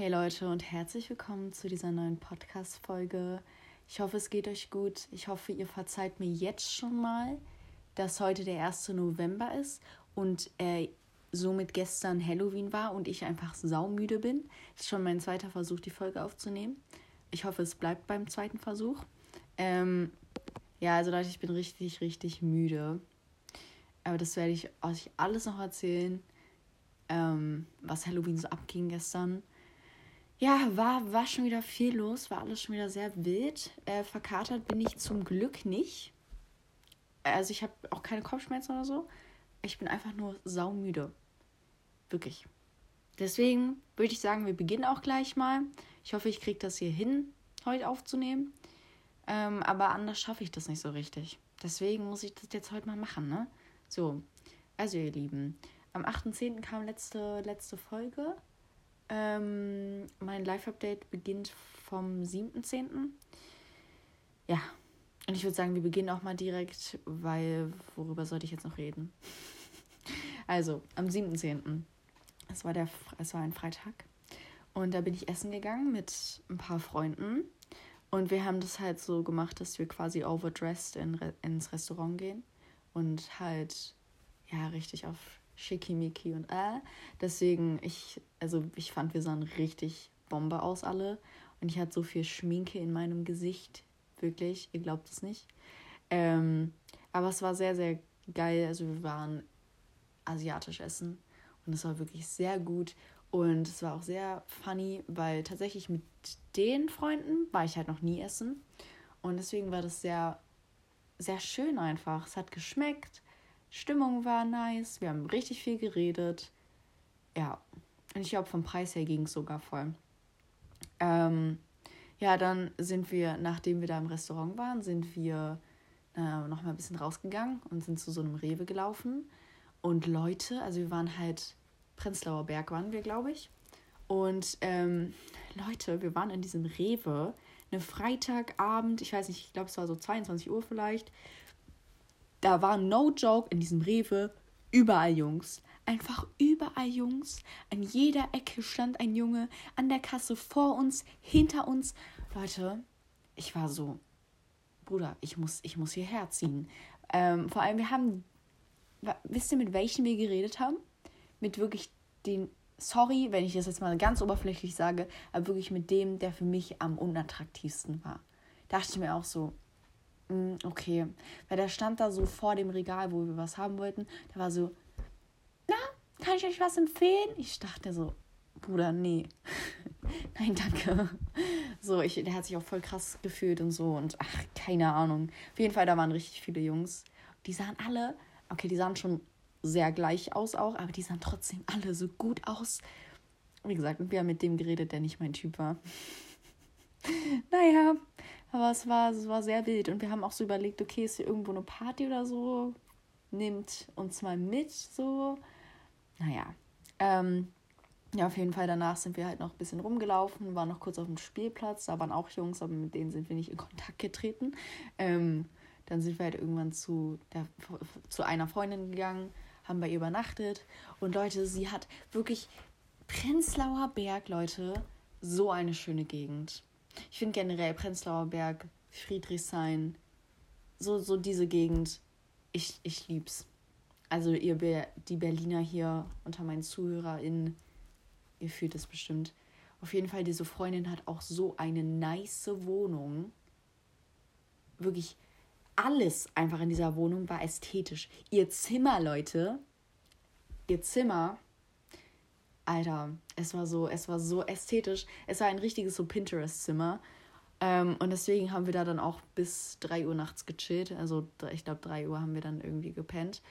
Hey Leute und herzlich willkommen zu dieser neuen Podcast-Folge. Ich hoffe, es geht euch gut. Ich hoffe, ihr verzeiht mir jetzt schon mal, dass heute der 1. November ist und äh, somit gestern Halloween war und ich einfach saumüde bin. Das ist schon mein zweiter Versuch, die Folge aufzunehmen. Ich hoffe, es bleibt beim zweiten Versuch. Ähm, ja, also Leute, ich bin richtig, richtig müde. Aber das werde ich euch alles noch erzählen, ähm, was Halloween so abging gestern. Ja, war, war schon wieder viel los, war alles schon wieder sehr wild. Äh, verkatert bin ich zum Glück nicht. Also ich habe auch keine Kopfschmerzen oder so. Ich bin einfach nur saumüde. Wirklich. Deswegen würde ich sagen, wir beginnen auch gleich mal. Ich hoffe, ich kriege das hier hin, heute aufzunehmen. Ähm, aber anders schaffe ich das nicht so richtig. Deswegen muss ich das jetzt heute mal machen, ne? So, also ihr Lieben, am 8.10. kam letzte, letzte Folge. Ähm, mein Live-Update beginnt vom 7.10. Ja, und ich würde sagen, wir beginnen auch mal direkt, weil worüber sollte ich jetzt noch reden? also, am 7.10. Es war, es war ein Freitag. Und da bin ich essen gegangen mit ein paar Freunden. Und wir haben das halt so gemacht, dass wir quasi overdressed in, ins Restaurant gehen. Und halt, ja, richtig auf schickimicki und äh. Deswegen, ich, also ich fand, wir sahen richtig Bombe aus alle. Und ich hatte so viel Schminke in meinem Gesicht. Wirklich, ihr glaubt es nicht. Ähm, aber es war sehr, sehr geil. Also wir waren asiatisch essen. Und es war wirklich sehr gut. Und es war auch sehr funny, weil tatsächlich mit den Freunden war ich halt noch nie essen. Und deswegen war das sehr, sehr schön einfach. Es hat geschmeckt. Stimmung war nice, wir haben richtig viel geredet. Ja, und ich glaube, vom Preis her ging es sogar voll. Ähm, ja, dann sind wir, nachdem wir da im Restaurant waren, sind wir äh, noch mal ein bisschen rausgegangen und sind zu so einem Rewe gelaufen. Und Leute, also wir waren halt, Prenzlauer Berg waren wir, glaube ich. Und ähm, Leute, wir waren in diesem Rewe, eine Freitagabend, ich weiß nicht, ich glaube, es war so 22 Uhr vielleicht da war no joke in diesem Rewe überall Jungs. Einfach überall Jungs. An jeder Ecke stand ein Junge. An der Kasse vor uns, hinter uns. Leute, ich war so, Bruder, ich muss, ich muss hierher ziehen. Ähm, vor allem, wir haben, wisst ihr, mit welchen wir geredet haben? Mit wirklich den, sorry, wenn ich das jetzt mal ganz oberflächlich sage, aber wirklich mit dem, der für mich am unattraktivsten war. Da dachte ich mir auch so, okay. Weil der stand da so vor dem Regal, wo wir was haben wollten. Der war so, na, kann ich euch was empfehlen? Ich dachte so, Bruder, nee. Nein, danke. So, ich, der hat sich auch voll krass gefühlt und so. Und ach, keine Ahnung. Auf jeden Fall, da waren richtig viele Jungs. Die sahen alle, okay, die sahen schon sehr gleich aus auch, aber die sahen trotzdem alle so gut aus. Wie gesagt, wir haben mit dem geredet, der nicht mein Typ war. naja, aber es war, es war sehr wild. Und wir haben auch so überlegt, okay, ist hier irgendwo eine Party oder so? Nimmt uns mal mit, so. Naja. Ähm, ja, auf jeden Fall danach sind wir halt noch ein bisschen rumgelaufen, waren noch kurz auf dem Spielplatz. Da waren auch Jungs, aber mit denen sind wir nicht in Kontakt getreten. Ähm, dann sind wir halt irgendwann zu, der, zu einer Freundin gegangen, haben bei ihr übernachtet. Und Leute, sie hat wirklich Prenzlauer Berg, Leute, so eine schöne Gegend. Ich finde generell Prenzlauer Berg, Friedrichshain, so, so diese Gegend, ich, ich lieb's. Also ihr die Berliner hier unter meinen ZuhörerInnen, ihr fühlt es bestimmt. Auf jeden Fall, diese Freundin hat auch so eine nice Wohnung. Wirklich alles einfach in dieser Wohnung war ästhetisch. Ihr Zimmer, Leute, ihr Zimmer Alter, es war so, es war so ästhetisch. Es war ein richtiges so Pinterest-Zimmer. Ähm, und deswegen haben wir da dann auch bis 3 Uhr nachts gechillt. Also ich glaube 3 Uhr haben wir dann irgendwie gepennt.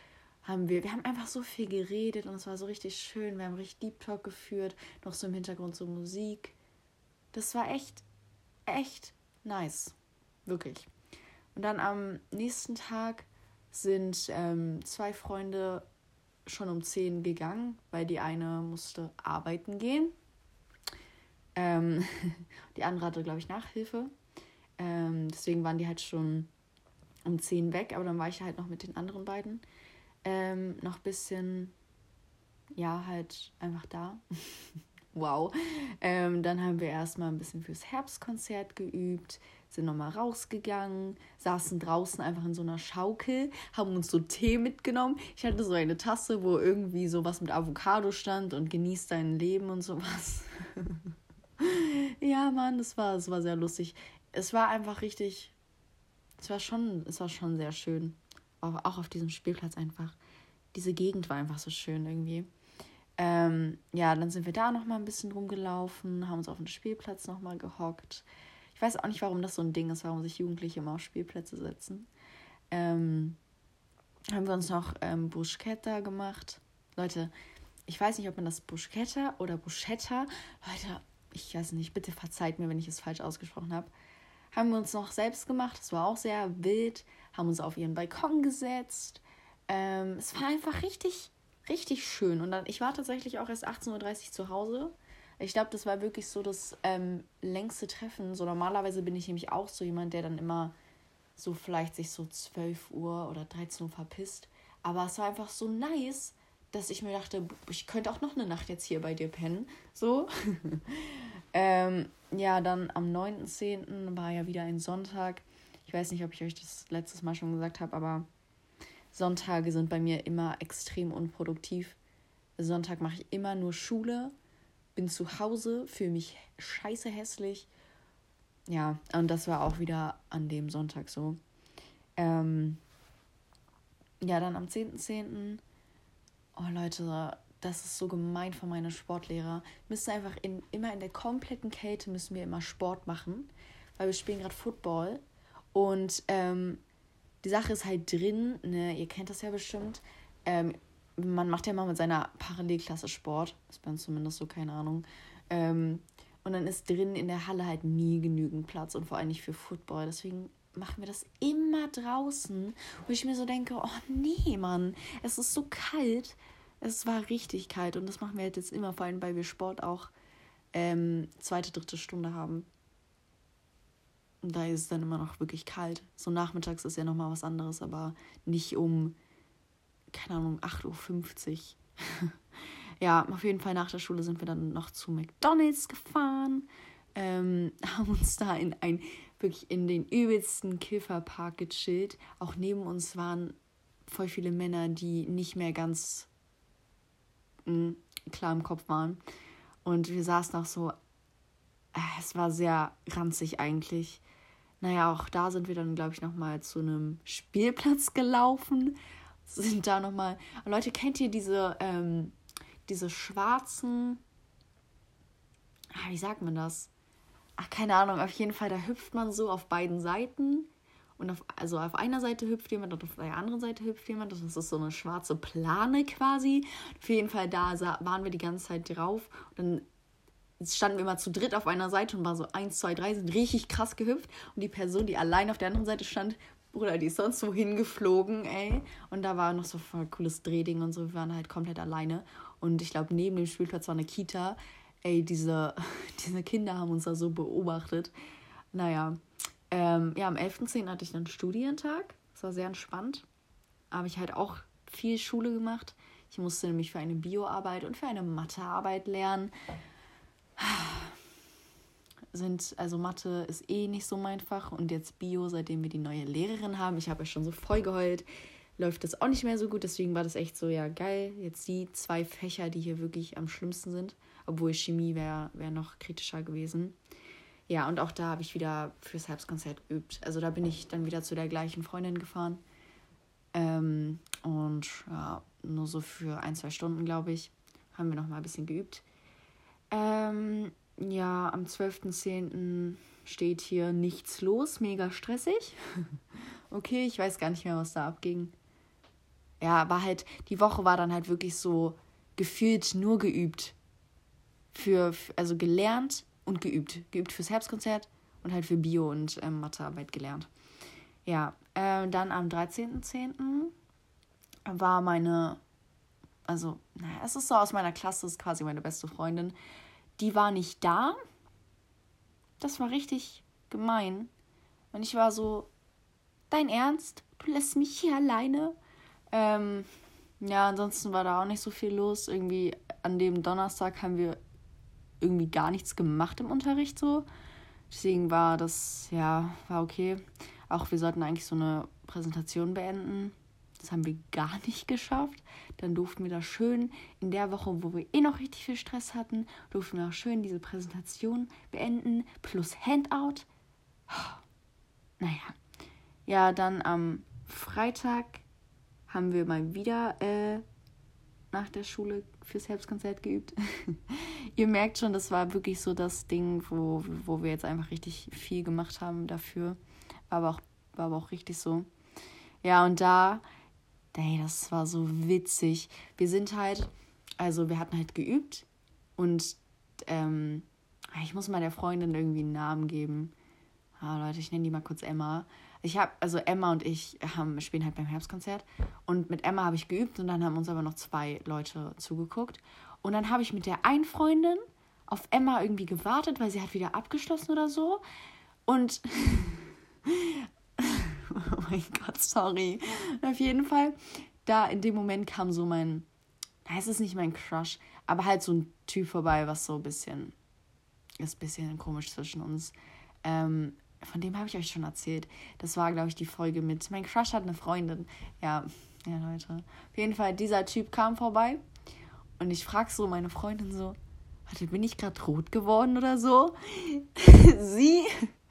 Haben wir, wir haben einfach so viel geredet und es war so richtig schön. Wir haben richtig Deep Talk geführt, noch so im Hintergrund so Musik. Das war echt, echt nice. Wirklich. Und dann am nächsten Tag sind ähm, zwei Freunde schon um 10 gegangen, weil die eine musste arbeiten gehen. Ähm, die andere hatte, glaube ich, Nachhilfe. Ähm, deswegen waren die halt schon um 10 weg, aber dann war ich halt noch mit den anderen beiden ähm, noch ein bisschen, ja, halt einfach da. wow. Ähm, dann haben wir erstmal ein bisschen fürs Herbstkonzert geübt, sind nochmal rausgegangen, saßen draußen einfach in so einer Schaukel, haben uns so Tee mitgenommen. Ich hatte so eine Tasse, wo irgendwie sowas mit Avocado stand und genießt dein Leben und sowas. ja, Mann, das war, das war sehr lustig. Es war einfach richtig, es war schon, es war schon sehr schön. Auch, auch auf diesem Spielplatz einfach. Diese Gegend war einfach so schön irgendwie. Ähm, ja, dann sind wir da noch mal ein bisschen rumgelaufen, haben uns auf den Spielplatz noch mal gehockt. Ich weiß auch nicht, warum das so ein Ding ist, warum sich Jugendliche immer auf Spielplätze setzen. Ähm, haben wir uns noch ähm, Bruschetta gemacht. Leute, ich weiß nicht, ob man das Bruschetta oder Bruschetta, Leute, ich weiß nicht, bitte verzeiht mir, wenn ich es falsch ausgesprochen habe. Haben wir uns noch selbst gemacht, das war auch sehr wild, haben uns auf ihren Balkon gesetzt. Ähm, es war einfach richtig, richtig schön. Und dann, ich war tatsächlich auch erst 18.30 Uhr zu Hause. Ich glaube, das war wirklich so das ähm, längste Treffen. So normalerweise bin ich nämlich auch so jemand, der dann immer so vielleicht sich so 12 Uhr oder 13 Uhr verpisst. Aber es war einfach so nice, dass ich mir dachte, ich könnte auch noch eine Nacht jetzt hier bei dir pennen. So. ähm, ja, dann am 9.10. war ja wieder ein Sonntag. Ich weiß nicht, ob ich euch das letztes Mal schon gesagt habe, aber Sonntage sind bei mir immer extrem unproduktiv. Sonntag mache ich immer nur Schule, bin zu Hause, fühle mich scheiße hässlich. Ja, und das war auch wieder an dem Sonntag so. Ähm, ja, dann am 10.10. .10. Oh Leute, das ist so gemein von meinen Sportlehrer. Wir müssen einfach in, immer in der kompletten Kälte müssen wir immer Sport machen, weil wir spielen gerade Football. Und ähm, die Sache ist halt drin, ne, ihr kennt das ja bestimmt. Ähm, man macht ja mal mit seiner Parallelklasse Sport. ist bei uns zumindest so, keine Ahnung. Ähm, und dann ist drin in der Halle halt nie genügend Platz und vor allem nicht für Football. Deswegen machen wir das immer draußen, wo ich mir so denke, oh nee, Mann, es ist so kalt. Es war richtig kalt und das machen wir halt jetzt immer, vor allem weil wir Sport auch ähm, zweite, dritte Stunde haben. Und da ist es dann immer noch wirklich kalt. So nachmittags ist ja nochmal was anderes, aber nicht um, keine Ahnung, 8.50 Uhr. ja, auf jeden Fall nach der Schule sind wir dann noch zu McDonalds gefahren. Ähm, haben uns da in ein, wirklich in den übelsten Kifferpark gechillt. Auch neben uns waren voll viele Männer, die nicht mehr ganz mh, hm, klar im Kopf waren. Und wir saßen auch so, äh, es war sehr ranzig eigentlich. Naja, auch da sind wir dann, glaube ich, nochmal zu einem Spielplatz gelaufen. Sind da nochmal. Leute, kennt ihr diese, ähm, diese schwarzen. Ah, wie sagt man das? Ach, keine Ahnung, auf jeden Fall, da hüpft man so auf beiden Seiten. Und auf, also auf einer Seite hüpft jemand und auf der anderen Seite hüpft jemand. Das ist so eine schwarze Plane quasi. Auf jeden Fall, da waren wir die ganze Zeit drauf. Und dann standen wir mal zu dritt auf einer Seite und war so eins, zwei, drei, sind richtig krass gehüpft. Und die Person, die allein auf der anderen Seite stand, Bruder, die ist sonst so hingeflogen, ey. Und da war noch so voll cooles Drehding und so. Wir waren halt komplett alleine. Und ich glaube, neben dem Spielplatz war eine Kita. Ey, diese, diese Kinder haben uns da so beobachtet. Naja, ähm, ja, am 11.10. hatte ich dann Studientag. Das war sehr entspannt. Habe ich halt auch viel Schule gemacht. Ich musste nämlich für eine Bioarbeit und für eine Mathearbeit lernen sind, also Mathe ist eh nicht so mein Fach und jetzt Bio, seitdem wir die neue Lehrerin haben, ich habe ja schon so voll geheult, läuft das auch nicht mehr so gut, deswegen war das echt so, ja geil, jetzt die zwei Fächer, die hier wirklich am schlimmsten sind, obwohl Chemie wäre wär noch kritischer gewesen. Ja, und auch da habe ich wieder fürs Herbstkonzert geübt. Also da bin ich dann wieder zu der gleichen Freundin gefahren. Ähm, und ja, nur so für ein, zwei Stunden, glaube ich, haben wir noch mal ein bisschen geübt. Ähm, ja, am 12.10. steht hier nichts los, mega stressig. okay, ich weiß gar nicht mehr, was da abging. Ja, war halt, die Woche war dann halt wirklich so gefühlt nur geübt. Für, also gelernt und geübt. Geübt fürs Herbstkonzert und halt für Bio- und ähm, Mathearbeit gelernt. Ja, äh, dann am 13.10. war meine also, naja, es ist so aus meiner Klasse, ist quasi meine beste Freundin. Die war nicht da. Das war richtig gemein. Und ich war so, dein Ernst? Du lässt mich hier alleine? Ähm, ja, ansonsten war da auch nicht so viel los. Irgendwie an dem Donnerstag haben wir irgendwie gar nichts gemacht im Unterricht so. Deswegen war das, ja, war okay. Auch wir sollten eigentlich so eine Präsentation beenden. Das haben wir gar nicht geschafft. Dann durften wir da schön in der Woche, wo wir eh noch richtig viel Stress hatten, durften wir auch schön diese Präsentation beenden. Plus Handout. Naja. Ja, dann am Freitag haben wir mal wieder äh, nach der Schule fürs Selbstkonzert geübt. Ihr merkt schon, das war wirklich so das Ding, wo, wo wir jetzt einfach richtig viel gemacht haben dafür. War aber auch, war aber auch richtig so. Ja, und da, ey, das war so witzig. Wir sind halt, also wir hatten halt geübt und ähm, ich muss mal der Freundin irgendwie einen Namen geben. Ah, Leute, ich nenne die mal kurz Emma ich habe, also Emma und ich haben, spielen halt beim Herbstkonzert und mit Emma habe ich geübt und dann haben uns aber noch zwei Leute zugeguckt. Und dann habe ich mit der einen Freundin auf Emma irgendwie gewartet, weil sie hat wieder abgeschlossen oder so. Und oh mein Gott, sorry. Auf jeden Fall, da in dem Moment kam so mein, ist es nicht mein Crush, aber halt so ein Typ vorbei, was so ein bisschen, ist ein bisschen komisch zwischen uns. Ähm, von dem habe ich euch schon erzählt. Das war, glaube ich, die Folge mit Mein Crush hat eine Freundin. Ja, ja, Leute. Auf jeden Fall, dieser Typ kam vorbei und ich frage so meine Freundin so, warte, bin ich gerade rot geworden oder so? sie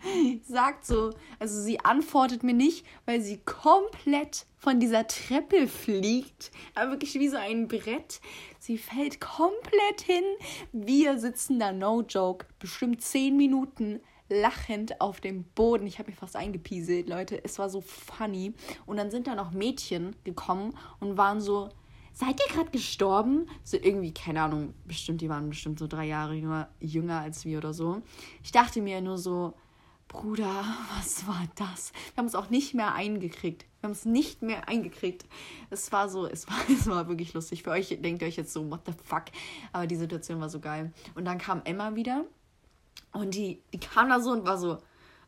sagt so, also sie antwortet mir nicht, weil sie komplett von dieser Treppe fliegt, aber wirklich wie so ein Brett. Sie fällt komplett hin. Wir sitzen da, no joke, bestimmt zehn Minuten lachend auf dem Boden. Ich habe mich fast eingepieselt, Leute. Es war so funny. Und dann sind da noch Mädchen gekommen und waren so, seid ihr gerade gestorben? So irgendwie, keine Ahnung, bestimmt, die waren bestimmt so drei Jahre jünger, jünger als wir oder so. Ich dachte mir nur so, Bruder, was war das? Wir haben es auch nicht mehr eingekriegt. Wir haben es nicht mehr eingekriegt. Es war so, es war, es war wirklich lustig. Für euch denkt ihr euch jetzt so, what the fuck? Aber die Situation war so geil. Und dann kam Emma wieder und die, die kam da so und war so,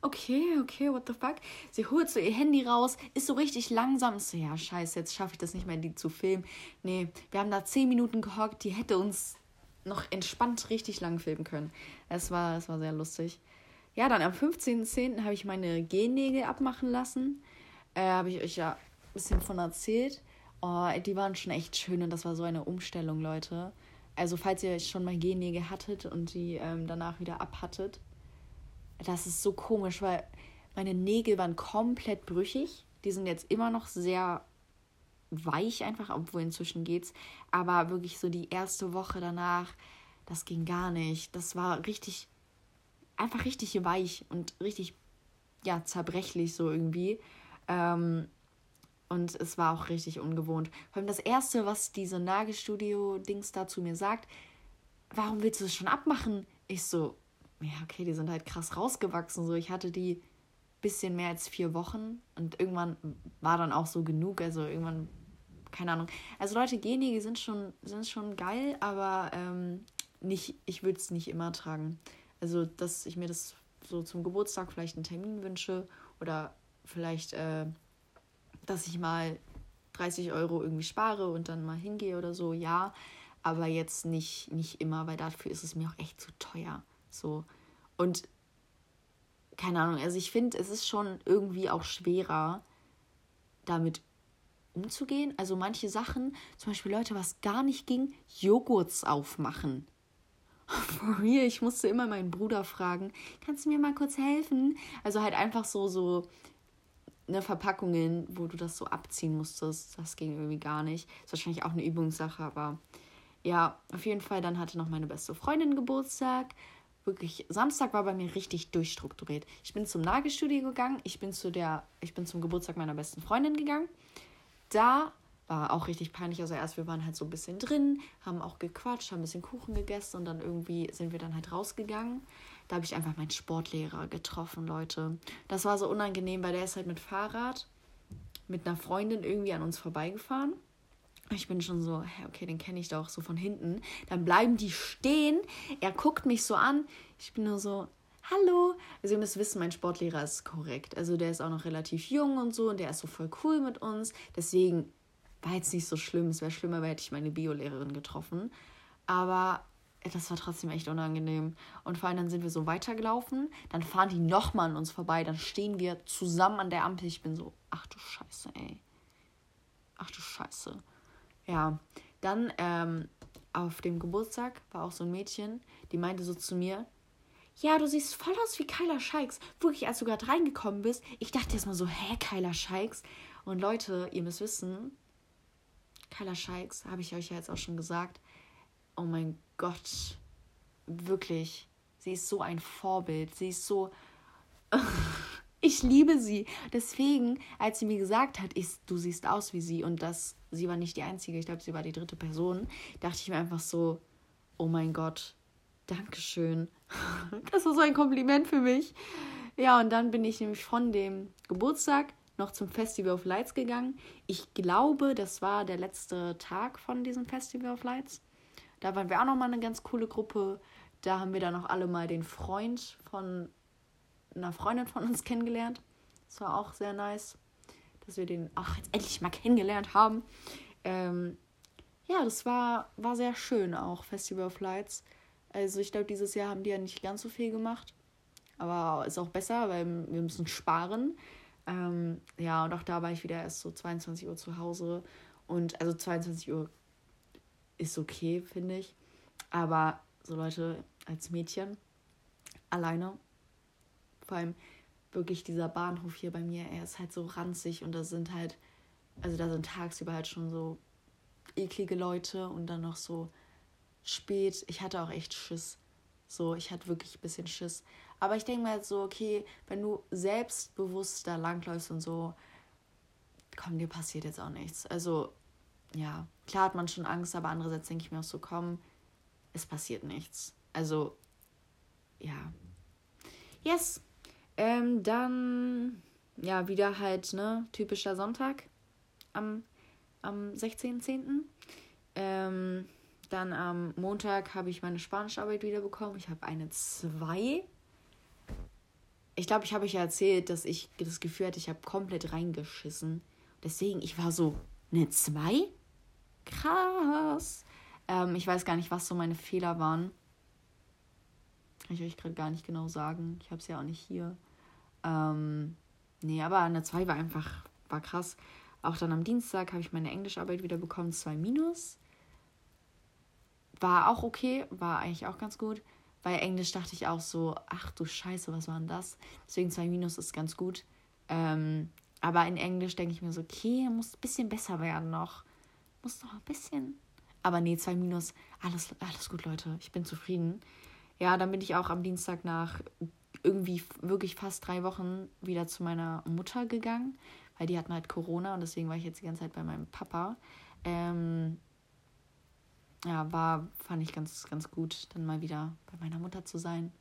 okay, okay, what the fuck? Sie holt so ihr Handy raus, ist so richtig langsam. so, ja, scheiße, jetzt schaffe ich das nicht mehr, die zu filmen. Nee, wir haben da zehn Minuten gehockt, die hätte uns noch entspannt richtig lang filmen können. Es war, es war sehr lustig. Ja, dann am 15.10. habe ich meine Gennägel abmachen lassen. Äh, habe ich euch ja ein bisschen von erzählt. Oh, die waren schon echt schön und das war so eine Umstellung, Leute. Also falls ihr schon mal Gennägel hattet und die ähm, danach wieder abhattet, das ist so komisch, weil meine Nägel waren komplett brüchig. Die sind jetzt immer noch sehr weich einfach, obwohl inzwischen geht's. Aber wirklich so die erste Woche danach, das ging gar nicht. Das war richtig, einfach richtig weich und richtig, ja, zerbrechlich so irgendwie. Ähm, und es war auch richtig ungewohnt. Vor allem das Erste, was diese Nagelstudio-Dings da zu mir sagt, warum willst du das schon abmachen? Ich so, ja, okay, die sind halt krass rausgewachsen. So, ich hatte die bisschen mehr als vier Wochen und irgendwann war dann auch so genug. Also irgendwann, keine Ahnung. Also Leute, Genige sind schon, sind schon geil, aber ähm, nicht, ich würde es nicht immer tragen. Also, dass ich mir das so zum Geburtstag vielleicht einen Termin wünsche oder vielleicht äh, dass ich mal 30 Euro irgendwie spare und dann mal hingehe oder so, ja. Aber jetzt nicht, nicht immer, weil dafür ist es mir auch echt zu teuer. So. Und keine Ahnung, also ich finde, es ist schon irgendwie auch schwerer, damit umzugehen. Also manche Sachen, zum Beispiel Leute, was gar nicht ging, Joghurts aufmachen. For real, ich musste immer meinen Bruder fragen, kannst du mir mal kurz helfen? Also halt einfach so, so ne, Verpackungen, wo du das so abziehen musstest. Das ging irgendwie gar nicht. Ist wahrscheinlich auch eine Übungssache, aber ja, auf jeden Fall. Dann hatte noch meine beste Freundin Geburtstag. Wirklich, Samstag war bei mir richtig durchstrukturiert. Ich bin zum Nagelstudio gegangen, ich bin zu der, ich bin zum Geburtstag meiner besten Freundin gegangen. Da war auch richtig peinlich. Also erst wir waren halt so ein bisschen drin, haben auch gequatscht, haben ein bisschen Kuchen gegessen und dann irgendwie sind wir dann halt rausgegangen. Da habe ich einfach meinen Sportlehrer getroffen, Leute. Das war so unangenehm, weil der ist halt mit Fahrrad mit einer Freundin irgendwie an uns vorbeigefahren. Ich bin schon so, okay, den kenne ich doch so von hinten. Dann bleiben die stehen. Er guckt mich so an. Ich bin nur so, hallo. Also ihr müsst wissen, mein Sportlehrer ist korrekt. Also der ist auch noch relativ jung und so und der ist so voll cool mit uns. Deswegen war jetzt nicht so schlimm. Es wäre schlimmer, hätte ich meine Biolehrerin getroffen. Aber das war trotzdem echt unangenehm. Und vor allem dann sind wir so weitergelaufen, dann fahren die nochmal an uns vorbei, dann stehen wir zusammen an der Ampel. Ich bin so, ach du Scheiße, ey. Ach du Scheiße. Ja, dann ähm, auf dem Geburtstag war auch so ein Mädchen, die meinte so zu mir, ja, du siehst voll aus wie Kyla Scheiks. Wirklich, als du gerade reingekommen bist, ich dachte erstmal so, hä, Kyla Scheiks? Und Leute, ihr müsst wissen, Kyla Scheiks, habe ich euch ja jetzt auch schon gesagt, oh mein Gott, wirklich, sie ist so ein Vorbild. Sie ist so. ich liebe sie. Deswegen, als sie mir gesagt hat, ich, du siehst aus wie sie und das, sie war nicht die einzige, ich glaube, sie war die dritte Person, dachte ich mir einfach so, oh mein Gott, Dankeschön. Das war so ein Kompliment für mich. Ja, und dann bin ich nämlich von dem Geburtstag noch zum Festival of Lights gegangen. Ich glaube, das war der letzte Tag von diesem Festival of Lights. Da waren wir auch noch mal eine ganz coole Gruppe. Da haben wir dann auch alle mal den Freund von einer Freundin von uns kennengelernt. Das war auch sehr nice, dass wir den auch jetzt endlich mal kennengelernt haben. Ähm, ja, das war, war sehr schön auch, Festival of Lights. Also ich glaube, dieses Jahr haben die ja nicht ganz so viel gemacht. Aber ist auch besser, weil wir müssen sparen. Ähm, ja, und auch da war ich wieder erst so 22 Uhr zu Hause. Und also 22 Uhr ist okay, finde ich. Aber so Leute als Mädchen alleine, vor allem wirklich dieser Bahnhof hier bei mir, er ist halt so ranzig und da sind halt, also da sind tagsüber halt schon so eklige Leute und dann noch so spät. Ich hatte auch echt Schiss. So, ich hatte wirklich ein bisschen Schiss. Aber ich denke mir halt so, okay, wenn du selbstbewusst da langläufst und so, komm, dir passiert jetzt auch nichts. Also, ja, klar hat man schon Angst, aber andererseits denke ich mir auch so, komm, es passiert nichts. Also, ja. Yes. Ähm, dann, ja, wieder halt, ne, typischer Sonntag am, am 16.10. Ähm, dann am Montag habe ich meine Spanischarbeit wiederbekommen. Ich habe eine 2. Ich glaube, ich habe euch ja erzählt, dass ich das Gefühl hatte, ich habe komplett reingeschissen. Deswegen, ich war so, eine 2? Krass. Ähm, ich weiß gar nicht, was so meine Fehler waren. Kann ich euch gerade gar nicht genau sagen. Ich habe es ja auch nicht hier. Ähm, nee, aber eine 2 war einfach, war krass. Auch dann am Dienstag habe ich meine Englischarbeit wieder bekommen, 2 minus. War auch okay, war eigentlich auch ganz gut. Bei Englisch dachte ich auch so, ach du Scheiße, was war denn das? Deswegen 2 minus ist ganz gut. Ähm, aber in Englisch denke ich mir so, okay, muss ein bisschen besser werden noch muss noch ein bisschen. Aber nee, zwei Minus. Alles, alles gut, Leute. Ich bin zufrieden. Ja, dann bin ich auch am Dienstag nach irgendwie wirklich fast drei Wochen wieder zu meiner Mutter gegangen, weil die hatten halt Corona und deswegen war ich jetzt die ganze Zeit bei meinem Papa. Ähm, ja, war, fand ich ganz, ganz gut, dann mal wieder bei meiner Mutter zu sein.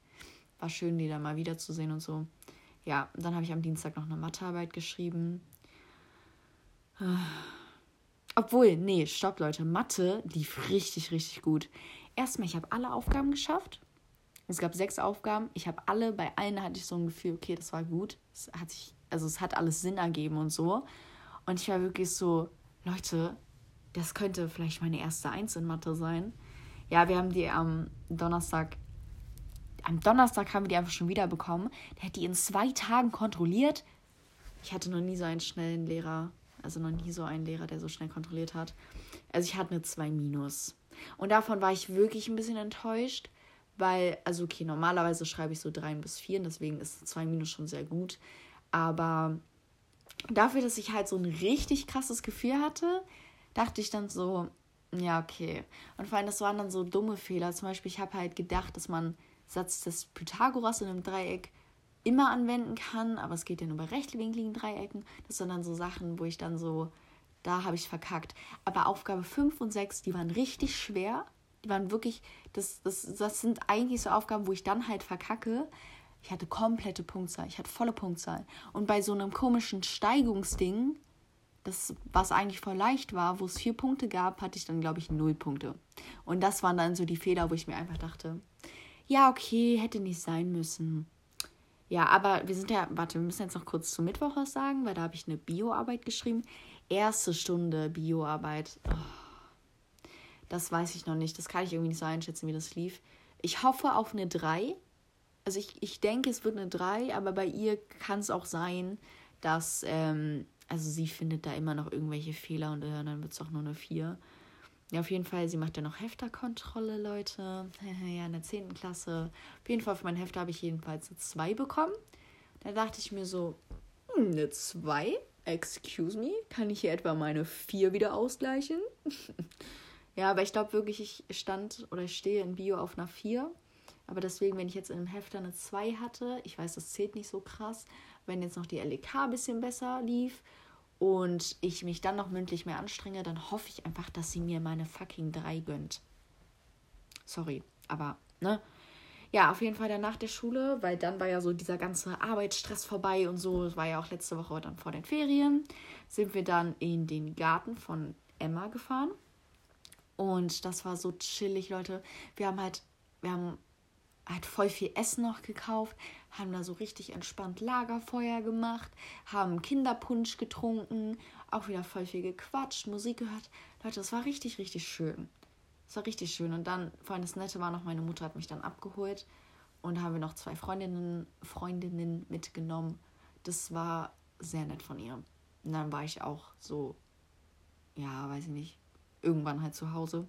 War schön, die dann mal wiederzusehen und so. Ja, dann habe ich am Dienstag noch eine Mathearbeit geschrieben. Obwohl, nee, stopp, Leute. Mathe lief richtig, richtig gut. Erstmal, ich habe alle Aufgaben geschafft. Es gab sechs Aufgaben. Ich habe alle, bei allen hatte ich so ein Gefühl, okay, das war gut. Es hat sich, also es hat alles Sinn ergeben und so. Und ich war wirklich so, Leute, das könnte vielleicht meine erste Eins in Mathe sein. Ja, wir haben die am Donnerstag, am Donnerstag haben wir die einfach schon wieder bekommen. Der hat die in zwei Tagen kontrolliert. Ich hatte noch nie so einen schnellen Lehrer. Also noch nie so einen Lehrer, der so schnell kontrolliert hat. Also ich hatte eine 2 minus. Und davon war ich wirklich ein bisschen enttäuscht, weil, also okay, normalerweise schreibe ich so 3 bis 4, deswegen ist 2 minus schon sehr gut. Aber dafür, dass ich halt so ein richtig krasses Gefühl hatte, dachte ich dann so, ja, okay. Und vor allem, das waren dann so dumme Fehler. Zum Beispiel, ich habe halt gedacht, dass man Satz des Pythagoras in einem Dreieck immer anwenden kann, aber es geht ja nur bei rechtwinkligen Dreiecken. Das sind dann so Sachen, wo ich dann so, da habe ich verkackt. Aber Aufgabe 5 und 6, die waren richtig schwer. Die waren wirklich, das, das, das sind eigentlich so Aufgaben, wo ich dann halt verkacke. Ich hatte komplette Punktzahl, ich hatte volle Punktzahl. Und bei so einem komischen Steigungsding, das, was eigentlich voll leicht war, wo es vier Punkte gab, hatte ich dann, glaube ich, null Punkte. Und das waren dann so die Fehler, wo ich mir einfach dachte, ja, okay, hätte nicht sein müssen. Ja, aber wir sind ja, warte, wir müssen jetzt noch kurz zu Mittwoch was sagen, weil da habe ich eine Bioarbeit geschrieben. Erste Stunde Bioarbeit. Oh. Das weiß ich noch nicht. Das kann ich irgendwie nicht so einschätzen, wie das lief. Ich hoffe auf eine 3. Also ich, ich denke, es wird eine 3, aber bei ihr kann es auch sein, dass, ähm, also sie findet da immer noch irgendwelche Fehler und dann wird es auch nur eine 4. Ja, auf jeden Fall, sie macht ja noch Hefterkontrolle, Leute. ja, in der 10. Klasse. Auf jeden Fall, für mein Hefter habe ich jedenfalls eine 2 bekommen. Da dachte ich mir so, hm, eine 2? Excuse me? Kann ich hier etwa meine 4 wieder ausgleichen? ja, aber ich glaube wirklich, ich stand oder ich stehe in Bio auf einer 4. Aber deswegen, wenn ich jetzt in einem Hefter eine 2 hatte, ich weiß, das zählt nicht so krass, wenn jetzt noch die LEK ein bisschen besser lief und ich mich dann noch mündlich mehr anstrenge, dann hoffe ich einfach, dass sie mir meine fucking 3 gönnt. Sorry, aber, ne? Ja, auf jeden Fall dann nach der Schule, weil dann war ja so dieser ganze Arbeitsstress vorbei und so, es war ja auch letzte Woche dann vor den Ferien, sind wir dann in den Garten von Emma gefahren. Und das war so chillig, Leute. Wir haben halt, wir haben halt voll viel Essen noch gekauft, haben da so richtig entspannt Lagerfeuer gemacht, haben Kinderpunsch getrunken, auch wieder voll viel gequatscht, Musik gehört. Leute, das war richtig, richtig schön. Das war richtig schön. Und dann, vor allem das Nette war noch, meine Mutter hat mich dann abgeholt und haben wir noch zwei Freundinnen, Freundinnen mitgenommen. Das war sehr nett von ihr. Und dann war ich auch so, ja, weiß ich nicht, irgendwann halt zu Hause.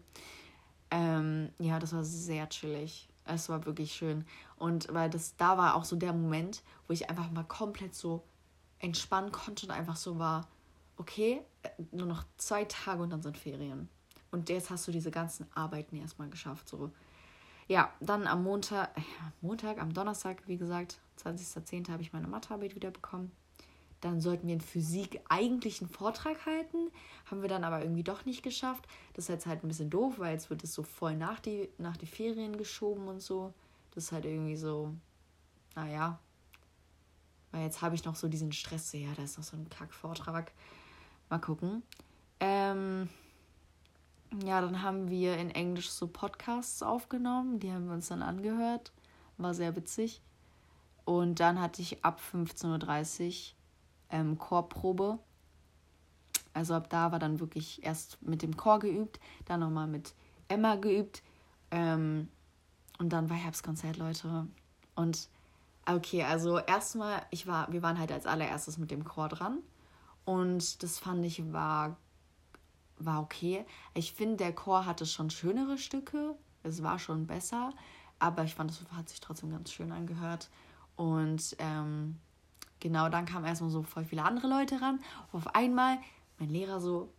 Ähm, ja, das war sehr chillig. Es war wirklich schön. Und weil das, da war auch so der Moment, wo ich einfach mal komplett so entspannen konnte und einfach so war, okay, nur noch zwei Tage und dann sind Ferien. Und jetzt hast du diese ganzen Arbeiten erstmal geschafft. So. Ja, dann am Montag, äh, Montag, am Donnerstag, wie gesagt, 20.10. habe ich meine Mathearbeit wieder bekommen. Dann sollten wir in Physik eigentlich einen Vortrag halten. Haben wir dann aber irgendwie doch nicht geschafft. Das ist jetzt halt ein bisschen doof, weil jetzt wird es so voll nach die, nach die Ferien geschoben und so. Das ist halt irgendwie so, naja. Weil jetzt habe ich noch so diesen Stress. Ja, da ist noch so ein Kackvortrag. Mal gucken. Ähm, ja, dann haben wir in Englisch so Podcasts aufgenommen. Die haben wir uns dann angehört. War sehr witzig. Und dann hatte ich ab 15.30 Uhr ähm, Chorprobe. Also ab da war dann wirklich erst mit dem Chor geübt, dann nochmal mit Emma geübt. Ähm, und dann war Herbstkonzert, Leute. Und okay, also erstmal, ich war, wir waren halt als allererstes mit dem Chor dran. Und das fand ich war, war okay. Ich finde, der Chor hatte schon schönere Stücke. Es war schon besser. Aber ich fand, es hat sich trotzdem ganz schön angehört. Und ähm, genau, dann kamen erstmal so voll viele andere Leute ran. Und auf einmal mein Lehrer so,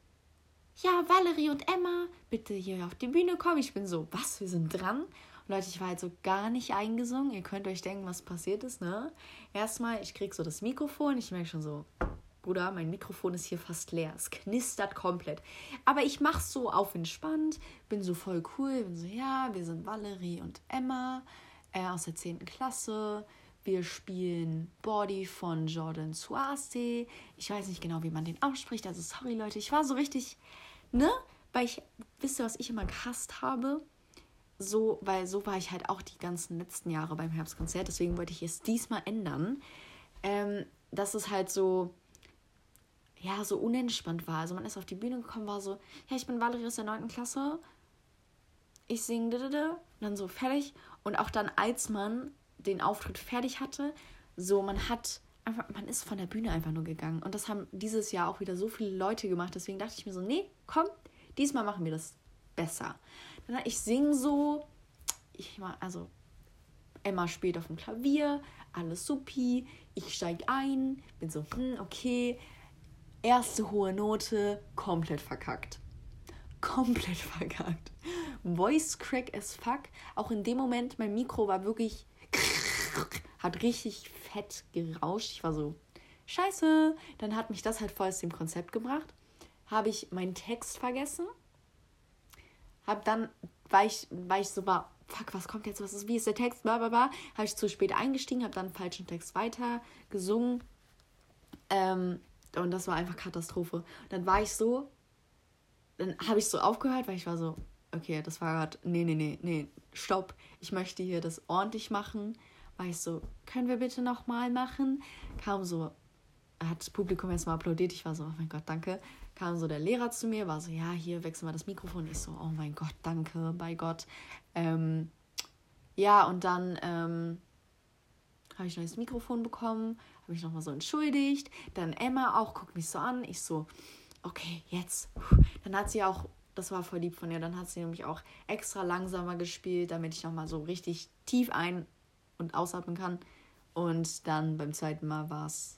ja, Valerie und Emma, bitte hier auf die Bühne kommen. Ich bin so, was, wir sind dran? Und Leute, ich war halt so gar nicht eingesungen. Ihr könnt euch denken, was passiert ist, ne? Erstmal, ich krieg so das Mikrofon, ich merke schon so, Bruder, mein Mikrofon ist hier fast leer. Es knistert komplett. Aber ich mach's so auf entspannt, bin so voll cool, bin so, ja, wir sind Valerie und Emma äh, aus der 10. Klasse. Wir spielen Body von Jordan Suase. Ich weiß nicht genau, wie man den ausspricht. Also sorry, Leute. Ich war so richtig, ne? Weil ich, wisst ihr, was ich immer gehasst habe? So, weil so war ich halt auch die ganzen letzten Jahre beim Herbstkonzert. Deswegen wollte ich es diesmal ändern. Ähm, dass es halt so, ja, so unentspannt war. Also man ist auf die Bühne gekommen, war so, ja, ich bin Valerie aus der 9. Klasse. Ich singe, und dann so fertig. Und auch dann, als man den Auftritt fertig hatte. So, man hat einfach, man ist von der Bühne einfach nur gegangen. Und das haben dieses Jahr auch wieder so viele Leute gemacht. Deswegen dachte ich mir so, nee, komm, diesmal machen wir das besser. Dann, ich singe so, ich mal, also Emma spielt auf dem Klavier, alles supi, ich steige ein, bin so, hm, okay, erste hohe Note, komplett verkackt. Komplett verkackt. Voice crack as fuck. Auch in dem Moment, mein Mikro war wirklich hat richtig fett gerauscht. Ich war so, scheiße. Dann hat mich das halt voll aus dem Konzept gebracht. Habe ich meinen Text vergessen. Hab dann, weil ich, weil ich so war, fuck, was kommt jetzt, was ist, wie ist der Text, bla habe ich zu spät eingestiegen, habe dann einen falschen Text weiter gesungen. Ähm, und das war einfach Katastrophe. Dann war ich so, dann habe ich so aufgehört, weil ich war so, okay, das war gerade, nee, nee, nee, nee, stopp, ich möchte hier das ordentlich machen war ich so, können wir bitte nochmal machen? Kam so, hat das Publikum erstmal applaudiert. Ich war so, oh mein Gott, danke. kam so der Lehrer zu mir, war so, ja, hier wechseln wir das Mikrofon. Ich so, oh mein Gott, danke, bei Gott. Ähm, ja, und dann ähm, habe ich neues Mikrofon bekommen, habe ich nochmal so entschuldigt. Dann Emma auch, guckt mich so an. Ich so, okay, jetzt. Dann hat sie auch, das war voll lieb von ihr, dann hat sie nämlich auch extra langsamer gespielt, damit ich nochmal so richtig tief ein- und ausatmen kann. Und dann beim zweiten Mal war es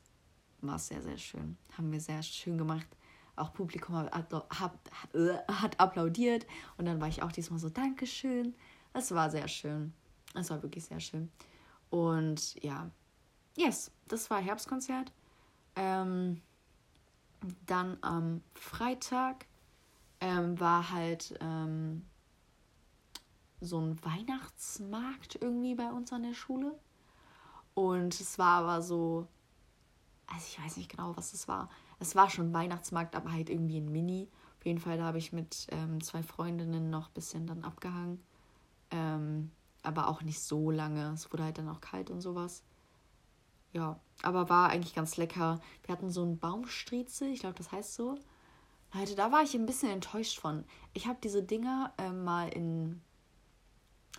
sehr, sehr schön. Haben wir sehr schön gemacht. Auch Publikum hat, hat, hat applaudiert. Und dann war ich auch diesmal so, Dankeschön. Es war sehr schön. Es war wirklich sehr schön. Und ja, yes, das war Herbstkonzert. Ähm, dann am Freitag ähm, war halt ähm, so ein Weihnachtsmarkt irgendwie bei uns an der Schule. Und es war aber so, also ich weiß nicht genau, was es war. Es war schon Weihnachtsmarkt, aber halt irgendwie ein Mini. Auf jeden Fall, da habe ich mit ähm, zwei Freundinnen noch ein bisschen dann abgehangen. Ähm, aber auch nicht so lange. Es wurde halt dann auch kalt und sowas. Ja, aber war eigentlich ganz lecker. Wir hatten so einen Baumstriezel, ich glaube, das heißt so. Leute, da war ich ein bisschen enttäuscht von. Ich habe diese Dinger äh, mal in.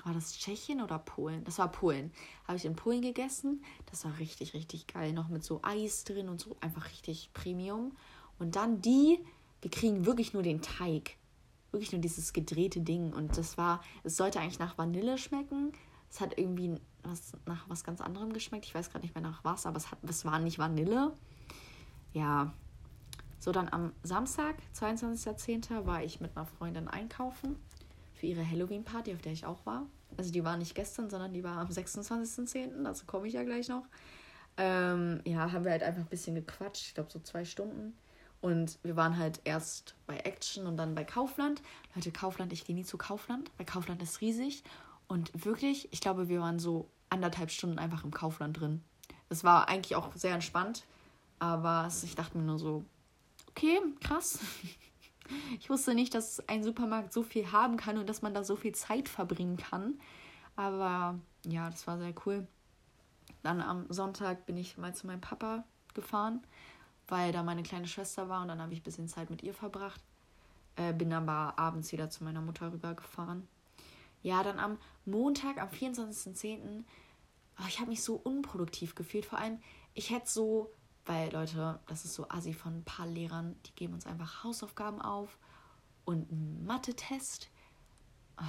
War das Tschechien oder Polen? Das war Polen. Habe ich in Polen gegessen. Das war richtig, richtig geil. Noch mit so Eis drin und so. Einfach richtig Premium. Und dann die, wir kriegen wirklich nur den Teig. Wirklich nur dieses gedrehte Ding. Und das war, es sollte eigentlich nach Vanille schmecken. Es hat irgendwie was, nach was ganz anderem geschmeckt. Ich weiß gerade nicht mehr nach was, aber es, hat, es war nicht Vanille. Ja. So, dann am Samstag, 22.10., war ich mit einer Freundin einkaufen für ihre Halloween-Party, auf der ich auch war. Also die war nicht gestern, sondern die war am 26.10., dazu komme ich ja gleich noch. Ähm, ja, haben wir halt einfach ein bisschen gequatscht, ich glaube so zwei Stunden. Und wir waren halt erst bei Action und dann bei Kaufland. Leute, Kaufland, ich gehe nie zu Kaufland, weil Kaufland ist riesig. Und wirklich, ich glaube, wir waren so anderthalb Stunden einfach im Kaufland drin. Es war eigentlich auch sehr entspannt, aber ich dachte mir nur so, okay, krass. Ich wusste nicht, dass ein Supermarkt so viel haben kann und dass man da so viel Zeit verbringen kann. Aber ja, das war sehr cool. Dann am Sonntag bin ich mal zu meinem Papa gefahren, weil da meine kleine Schwester war und dann habe ich ein bisschen Zeit mit ihr verbracht. Äh, bin aber abends wieder zu meiner Mutter rübergefahren. Ja, dann am Montag, am 24.10., oh, ich habe mich so unproduktiv gefühlt. Vor allem, ich hätte so, weil Leute, das ist so assi von ein paar Lehrern, die geben uns einfach Hausaufgaben auf und einen Mathe-Test. Oh,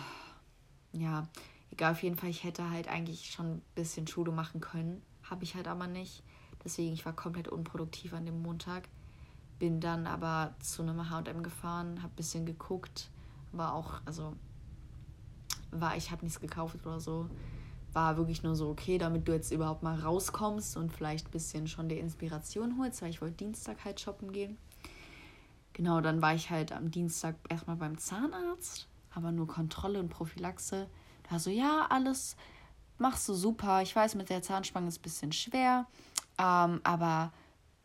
ja, egal, auf jeden Fall, ich hätte halt eigentlich schon ein bisschen Schule machen können. Habe ich halt aber nicht. Deswegen, ich war komplett unproduktiv an dem Montag. Bin dann aber zu einem HM gefahren, habe ein bisschen geguckt. War auch, also war, ich habe nichts gekauft oder so. War wirklich nur so, okay, damit du jetzt überhaupt mal rauskommst und vielleicht ein bisschen schon die Inspiration holst, weil ich wollte Dienstag halt shoppen gehen. Genau, dann war ich halt am Dienstag erstmal beim Zahnarzt, aber nur Kontrolle und Prophylaxe. Da so, ja, alles machst du super. Ich weiß, mit der Zahnspange ist ein bisschen schwer, ähm, aber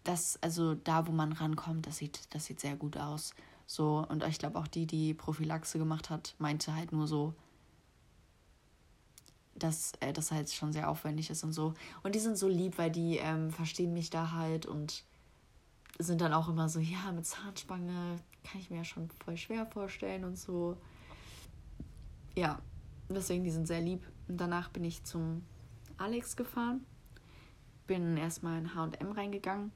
das, also da, wo man rankommt, das sieht, das sieht sehr gut aus. So, und ich glaube auch die, die Prophylaxe gemacht hat, meinte halt nur so, dass äh, das halt schon sehr aufwendig ist und so. Und die sind so lieb, weil die ähm, verstehen mich da halt und sind dann auch immer so, ja, mit Zahnspange kann ich mir ja schon voll schwer vorstellen und so. Ja, deswegen, die sind sehr lieb. Und danach bin ich zum Alex gefahren. Bin erstmal in HM reingegangen.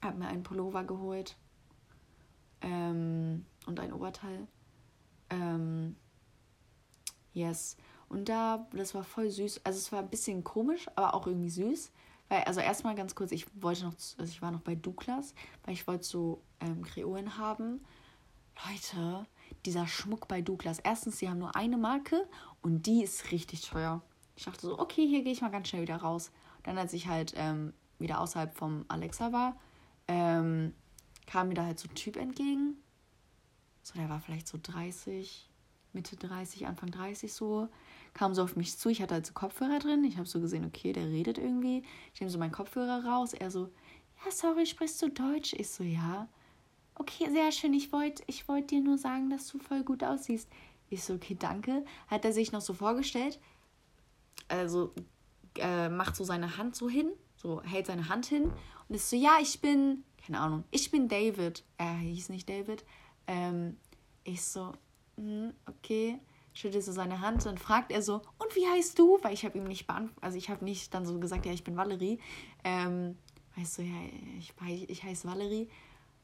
Hab mir einen Pullover geholt. Ähm, und ein Oberteil. Ähm, yes. Und da, das war voll süß. Also es war ein bisschen komisch, aber auch irgendwie süß. Weil, also erstmal ganz kurz, ich wollte noch, also ich war noch bei Douglas, weil ich wollte so ähm, Kreolen haben. Leute, dieser Schmuck bei Douglas. Erstens, sie haben nur eine Marke und die ist richtig teuer. Ich dachte so, okay, hier gehe ich mal ganz schnell wieder raus. Dann, als ich halt ähm, wieder außerhalb vom Alexa war, ähm, kam mir da halt so ein Typ entgegen. So, der war vielleicht so 30, Mitte 30, Anfang 30 so kam so auf mich zu. Ich hatte halt so Kopfhörer drin. Ich habe so gesehen, okay, der redet irgendwie. Ich nehme so meinen Kopfhörer raus. Er so, ja, sorry, sprichst du Deutsch? Ich so, ja. Okay, sehr schön. Ich wollte ich wollt dir nur sagen, dass du voll gut aussiehst. Ich so, okay, danke. Hat er sich noch so vorgestellt. Also äh, macht so seine Hand so hin, so hält seine Hand hin und ist so, ja, ich bin keine Ahnung, ich bin David. Er hieß nicht David. Ähm, ich so, hm, okay, schüttelt so seine Hand, dann fragt er so, und wie heißt du? Weil ich habe ihm nicht beantwortet, also ich habe nicht dann so gesagt, ja, ich bin Valerie. Ähm, weißt du, ja, ich, ich heiße Valerie.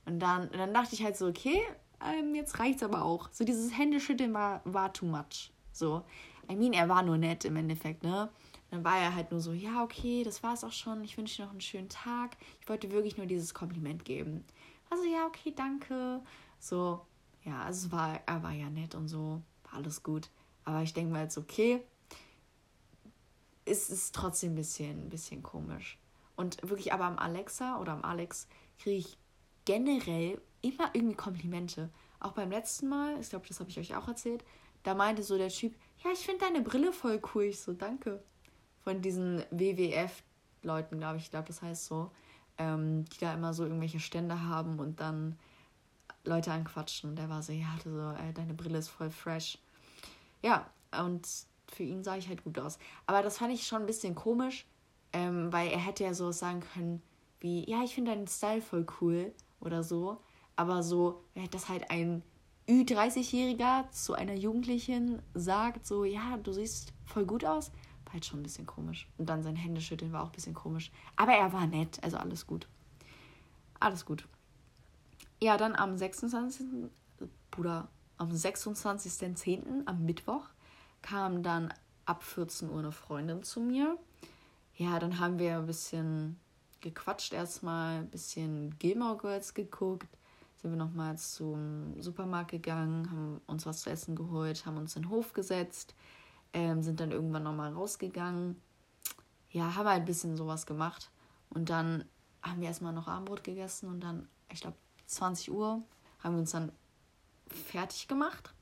Und dann, dann dachte ich halt so, okay, ähm, jetzt reicht's aber auch. So dieses Händeschütteln war, war too much. So, I mean, er war nur nett im Endeffekt, ne? Dann war er halt nur so, ja, okay, das war's auch schon. Ich wünsche dir noch einen schönen Tag. Ich wollte wirklich nur dieses Kompliment geben. Also, ja, okay, danke. So, ja, also es war, er war ja nett und so, war alles gut. Aber ich denke mal jetzt, okay, es ist trotzdem ein bisschen, ein bisschen komisch. Und wirklich, aber am Alexa oder am Alex kriege ich generell immer irgendwie Komplimente. Auch beim letzten Mal, ich glaube, das habe ich euch auch erzählt, da meinte so der Typ, ja, ich finde deine Brille voll cool. Ich so, danke. Von diesen WWF-Leuten, glaube ich, ich glaube, das heißt so, ähm, die da immer so irgendwelche Stände haben und dann Leute anquatschen. Und der war so, ja, so, ey, deine Brille ist voll fresh. Ja, und für ihn sah ich halt gut aus. Aber das fand ich schon ein bisschen komisch, ähm, weil er hätte ja so sagen können, wie, ja, ich finde deinen Style voll cool oder so. Aber so, dass halt ein Ü30-Jähriger zu einer Jugendlichen sagt, so, ja, du siehst voll gut aus, war halt schon ein bisschen komisch. Und dann sein Händeschütteln war auch ein bisschen komisch. Aber er war nett, also alles gut. Alles gut. Ja, dann am 26. Bruder, am 26.10. am Mittwoch kam dann ab 14 Uhr eine Freundin zu mir. Ja, dann haben wir ein bisschen gequatscht erstmal, ein bisschen Gilmore Girls geguckt. Sind wir nochmal zum Supermarkt gegangen, haben uns was zu essen geholt, haben uns in den Hof gesetzt, ähm, sind dann irgendwann nochmal rausgegangen. Ja, haben halt ein bisschen sowas gemacht. Und dann haben wir erstmal noch Abendbrot gegessen und dann, ich glaube, 20 Uhr haben wir uns dann fertig gemacht,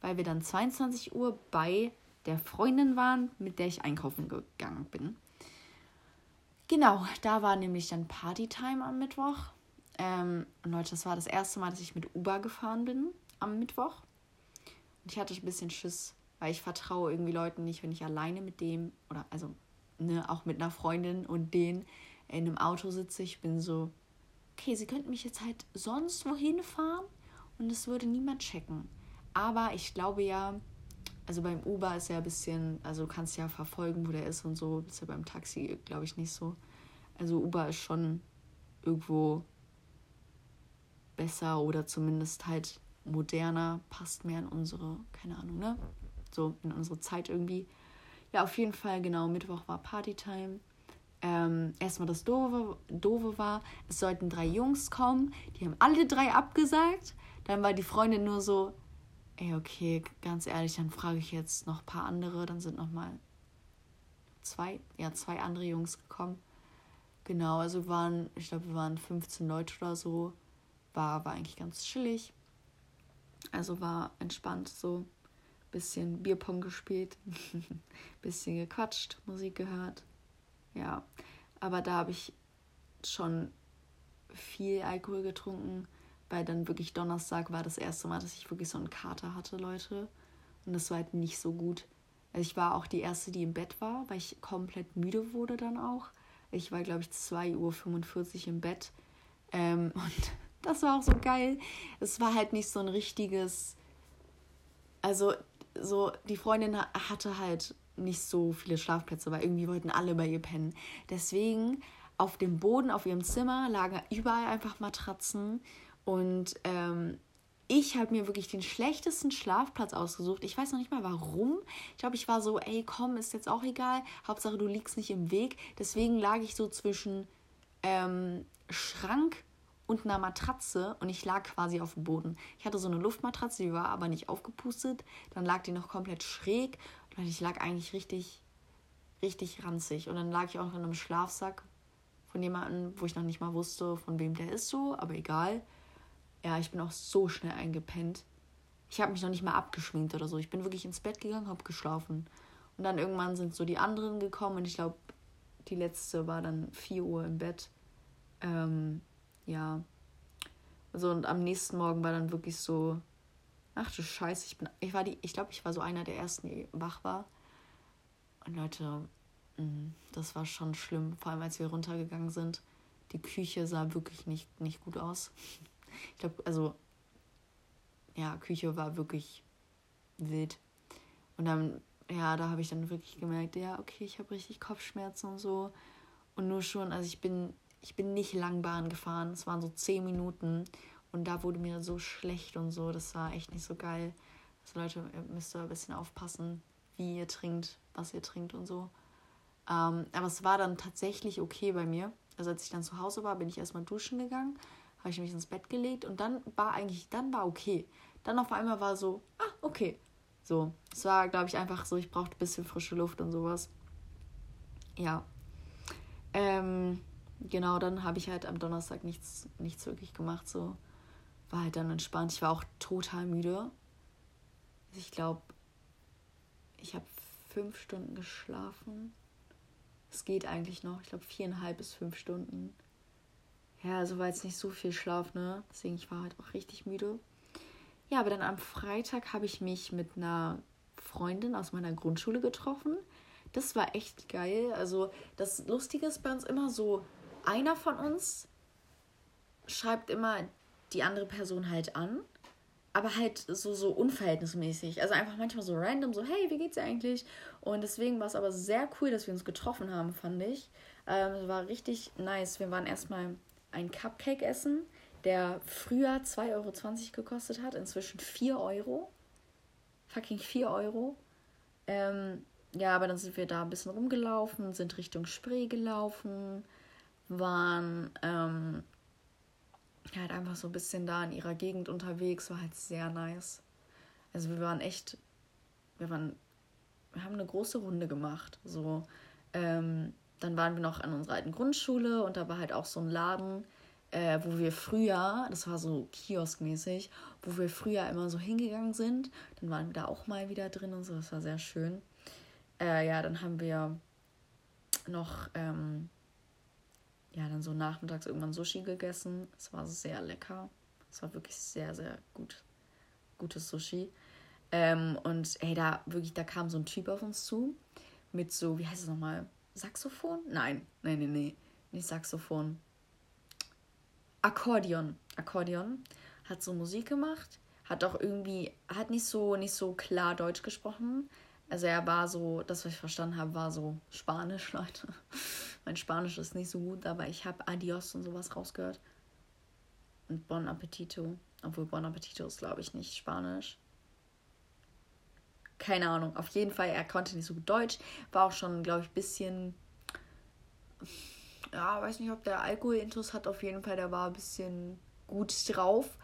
weil wir dann 22 Uhr bei der Freundin waren, mit der ich einkaufen gegangen bin. Genau, da war nämlich dann Partytime am Mittwoch. Ähm, und Leute, das war das erste Mal, dass ich mit Uber gefahren bin am Mittwoch. Und ich hatte ein bisschen Schiss, weil ich vertraue irgendwie Leuten nicht, wenn ich alleine mit dem oder also ne, auch mit einer Freundin und denen in einem Auto sitze. Ich bin so, okay, sie könnten mich jetzt halt sonst wohin fahren und es würde niemand checken. Aber ich glaube ja, also beim Uber ist ja ein bisschen, also du kannst ja verfolgen, wo der ist und so. Ist ja beim Taxi, glaube ich, nicht so. Also Uber ist schon irgendwo besser oder zumindest halt moderner, passt mehr in unsere, keine Ahnung, ne? So in unsere Zeit irgendwie. Ja, auf jeden Fall, genau, Mittwoch war Partytime ähm, erstmal das Doofe, Doofe war, es sollten drei Jungs kommen, die haben alle drei abgesagt. Dann war die Freundin nur so, ey, okay, ganz ehrlich, dann frage ich jetzt noch ein paar andere. Dann sind nochmal zwei, ja, zwei andere Jungs gekommen. Genau, also waren, ich glaube, wir waren 15 Leute oder so. War, war eigentlich ganz chillig. Also war entspannt so. Bisschen Bierpong gespielt, bisschen gequatscht, Musik gehört ja, aber da habe ich schon viel Alkohol getrunken, weil dann wirklich Donnerstag war das erste Mal, dass ich wirklich so einen Kater hatte, Leute. Und das war halt nicht so gut. Also ich war auch die erste, die im Bett war, weil ich komplett müde wurde dann auch. Ich war, glaube ich, 2.45 Uhr im Bett. Ähm, und das war auch so geil. Es war halt nicht so ein richtiges. Also, so, die Freundin hatte halt nicht so viele Schlafplätze, weil irgendwie wollten alle bei ihr pennen. Deswegen auf dem Boden, auf ihrem Zimmer lagen überall einfach Matratzen und ähm, ich habe mir wirklich den schlechtesten Schlafplatz ausgesucht. Ich weiß noch nicht mal warum. Ich glaube, ich war so, ey, komm, ist jetzt auch egal. Hauptsache, du liegst nicht im Weg. Deswegen lag ich so zwischen ähm, Schrank und einer Matratze und ich lag quasi auf dem Boden. Ich hatte so eine Luftmatratze, die war aber nicht aufgepustet. Dann lag die noch komplett schräg und ich lag eigentlich richtig, richtig ranzig. Und dann lag ich auch in einem Schlafsack von jemandem, wo ich noch nicht mal wusste, von wem der ist so, aber egal. Ja, ich bin auch so schnell eingepennt. Ich habe mich noch nicht mal abgeschminkt oder so. Ich bin wirklich ins Bett gegangen, habe geschlafen. Und dann irgendwann sind so die anderen gekommen und ich glaube, die letzte war dann 4 Uhr im Bett. Ähm, ja. Also und am nächsten Morgen war dann wirklich so, ach du Scheiße, ich bin, ich war die, ich glaube, ich war so einer der ersten, die wach war. Und Leute, mm, das war schon schlimm, vor allem als wir runtergegangen sind. Die Küche sah wirklich nicht, nicht gut aus. Ich glaube, also, ja, Küche war wirklich wild. Und dann, ja, da habe ich dann wirklich gemerkt, ja, okay, ich habe richtig Kopfschmerzen und so. Und nur schon, also ich bin, ich bin nicht lang Bahn gefahren. Es waren so zehn Minuten. Und da wurde mir so schlecht und so. Das war echt nicht so geil. Also Leute, ihr müsst da ein bisschen aufpassen, wie ihr trinkt, was ihr trinkt und so. Ähm, aber es war dann tatsächlich okay bei mir. Also als ich dann zu Hause war, bin ich erstmal duschen gegangen, habe ich mich ins Bett gelegt und dann war eigentlich, dann war okay. Dann auf einmal war so, ah, okay. So, es war, glaube ich, einfach so, ich brauchte ein bisschen frische Luft und sowas. Ja. Ähm, genau, dann habe ich halt am Donnerstag nichts, nichts wirklich gemacht. So, war halt dann entspannt. Ich war auch total müde. Ich glaube, ich habe fünf Stunden geschlafen. Es geht eigentlich noch. Ich glaube, viereinhalb bis fünf Stunden. Ja, also war jetzt nicht so viel Schlaf, ne? Deswegen, ich war halt auch richtig müde. Ja, aber dann am Freitag habe ich mich mit einer Freundin aus meiner Grundschule getroffen. Das war echt geil. Also, das Lustige ist bei uns immer so, einer von uns schreibt immer die andere Person halt an aber halt so, so unverhältnismäßig. Also einfach manchmal so random, so, hey, wie geht's dir eigentlich? Und deswegen war es aber sehr cool, dass wir uns getroffen haben, fand ich. Ähm, war richtig nice. Wir waren erstmal ein Cupcake essen, der früher 2,20 Euro gekostet hat, inzwischen 4 Euro. Fucking 4 Euro. Ähm, ja, aber dann sind wir da ein bisschen rumgelaufen, sind Richtung Spree gelaufen, waren ähm, halt einfach so ein bisschen da in ihrer Gegend unterwegs, war halt sehr nice. Also wir waren echt, wir waren, wir haben eine große Runde gemacht. So, ähm, dann waren wir noch an unserer alten Grundschule und da war halt auch so ein Laden, äh, wo wir früher, das war so kioskmäßig, wo wir früher immer so hingegangen sind. Dann waren wir da auch mal wieder drin und so, das war sehr schön. Äh, ja, dann haben wir noch ähm, ja, dann so nachmittags irgendwann Sushi gegessen. Es war sehr lecker. Es war wirklich sehr, sehr gut. Gutes Sushi. Ähm, und ey, da wirklich, da kam so ein Typ auf uns zu mit so, wie heißt es nochmal? Saxophon? Nein, nein, nein, nee. Nicht Saxophon. Akkordeon. Akkordeon. Hat so Musik gemacht. Hat auch irgendwie, hat nicht so, nicht so klar Deutsch gesprochen. Also er war so, das, was ich verstanden habe, war so Spanisch, Leute. Mein Spanisch ist nicht so gut, aber ich habe Adios und sowas rausgehört. Und Bon Appetito. Obwohl Bon Appetito ist, glaube ich, nicht Spanisch. Keine Ahnung. Auf jeden Fall, er konnte nicht so gut Deutsch. War auch schon, glaube ich, ein bisschen. Ja, weiß nicht, ob der Alkohol-Intus hat. Auf jeden Fall, der war ein bisschen gut drauf.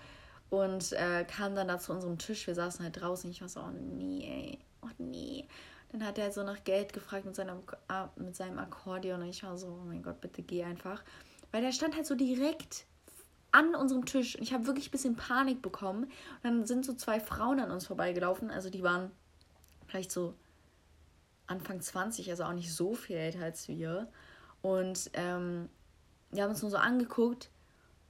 Und äh, kam dann da zu unserem Tisch. Wir saßen halt draußen. Ich war so, oh nee, ey. Oh nee. Dann hat er so nach Geld gefragt mit seinem, mit seinem Akkordeon und ich war so, oh mein Gott, bitte geh einfach. Weil der stand halt so direkt an unserem Tisch und ich habe wirklich ein bisschen Panik bekommen. Und dann sind so zwei Frauen an uns vorbeigelaufen, also die waren vielleicht so Anfang 20, also auch nicht so viel älter als wir. Und ähm, die haben uns nur so angeguckt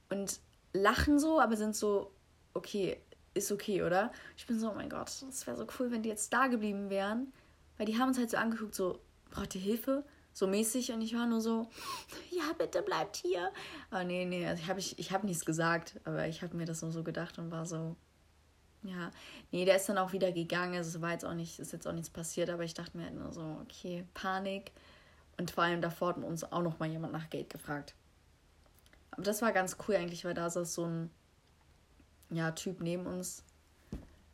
und lachen so, aber sind so, okay, ist okay, oder? Ich bin so, oh mein Gott, das wäre so cool, wenn die jetzt da geblieben wären. Weil die haben uns halt so angeguckt, so, braucht ihr Hilfe? So mäßig und ich war nur so, ja, bitte bleibt hier. Aber nee, nee, also ich habe ich, ich hab nichts gesagt, aber ich habe mir das nur so gedacht und war so, ja. Nee, der ist dann auch wieder gegangen, also es war jetzt auch nicht, ist jetzt auch nichts passiert, aber ich dachte mir halt nur so, okay, Panik. Und vor allem davor hat uns auch noch mal jemand nach Geld gefragt. Aber das war ganz cool eigentlich, weil da saß so ein ja, Typ neben uns,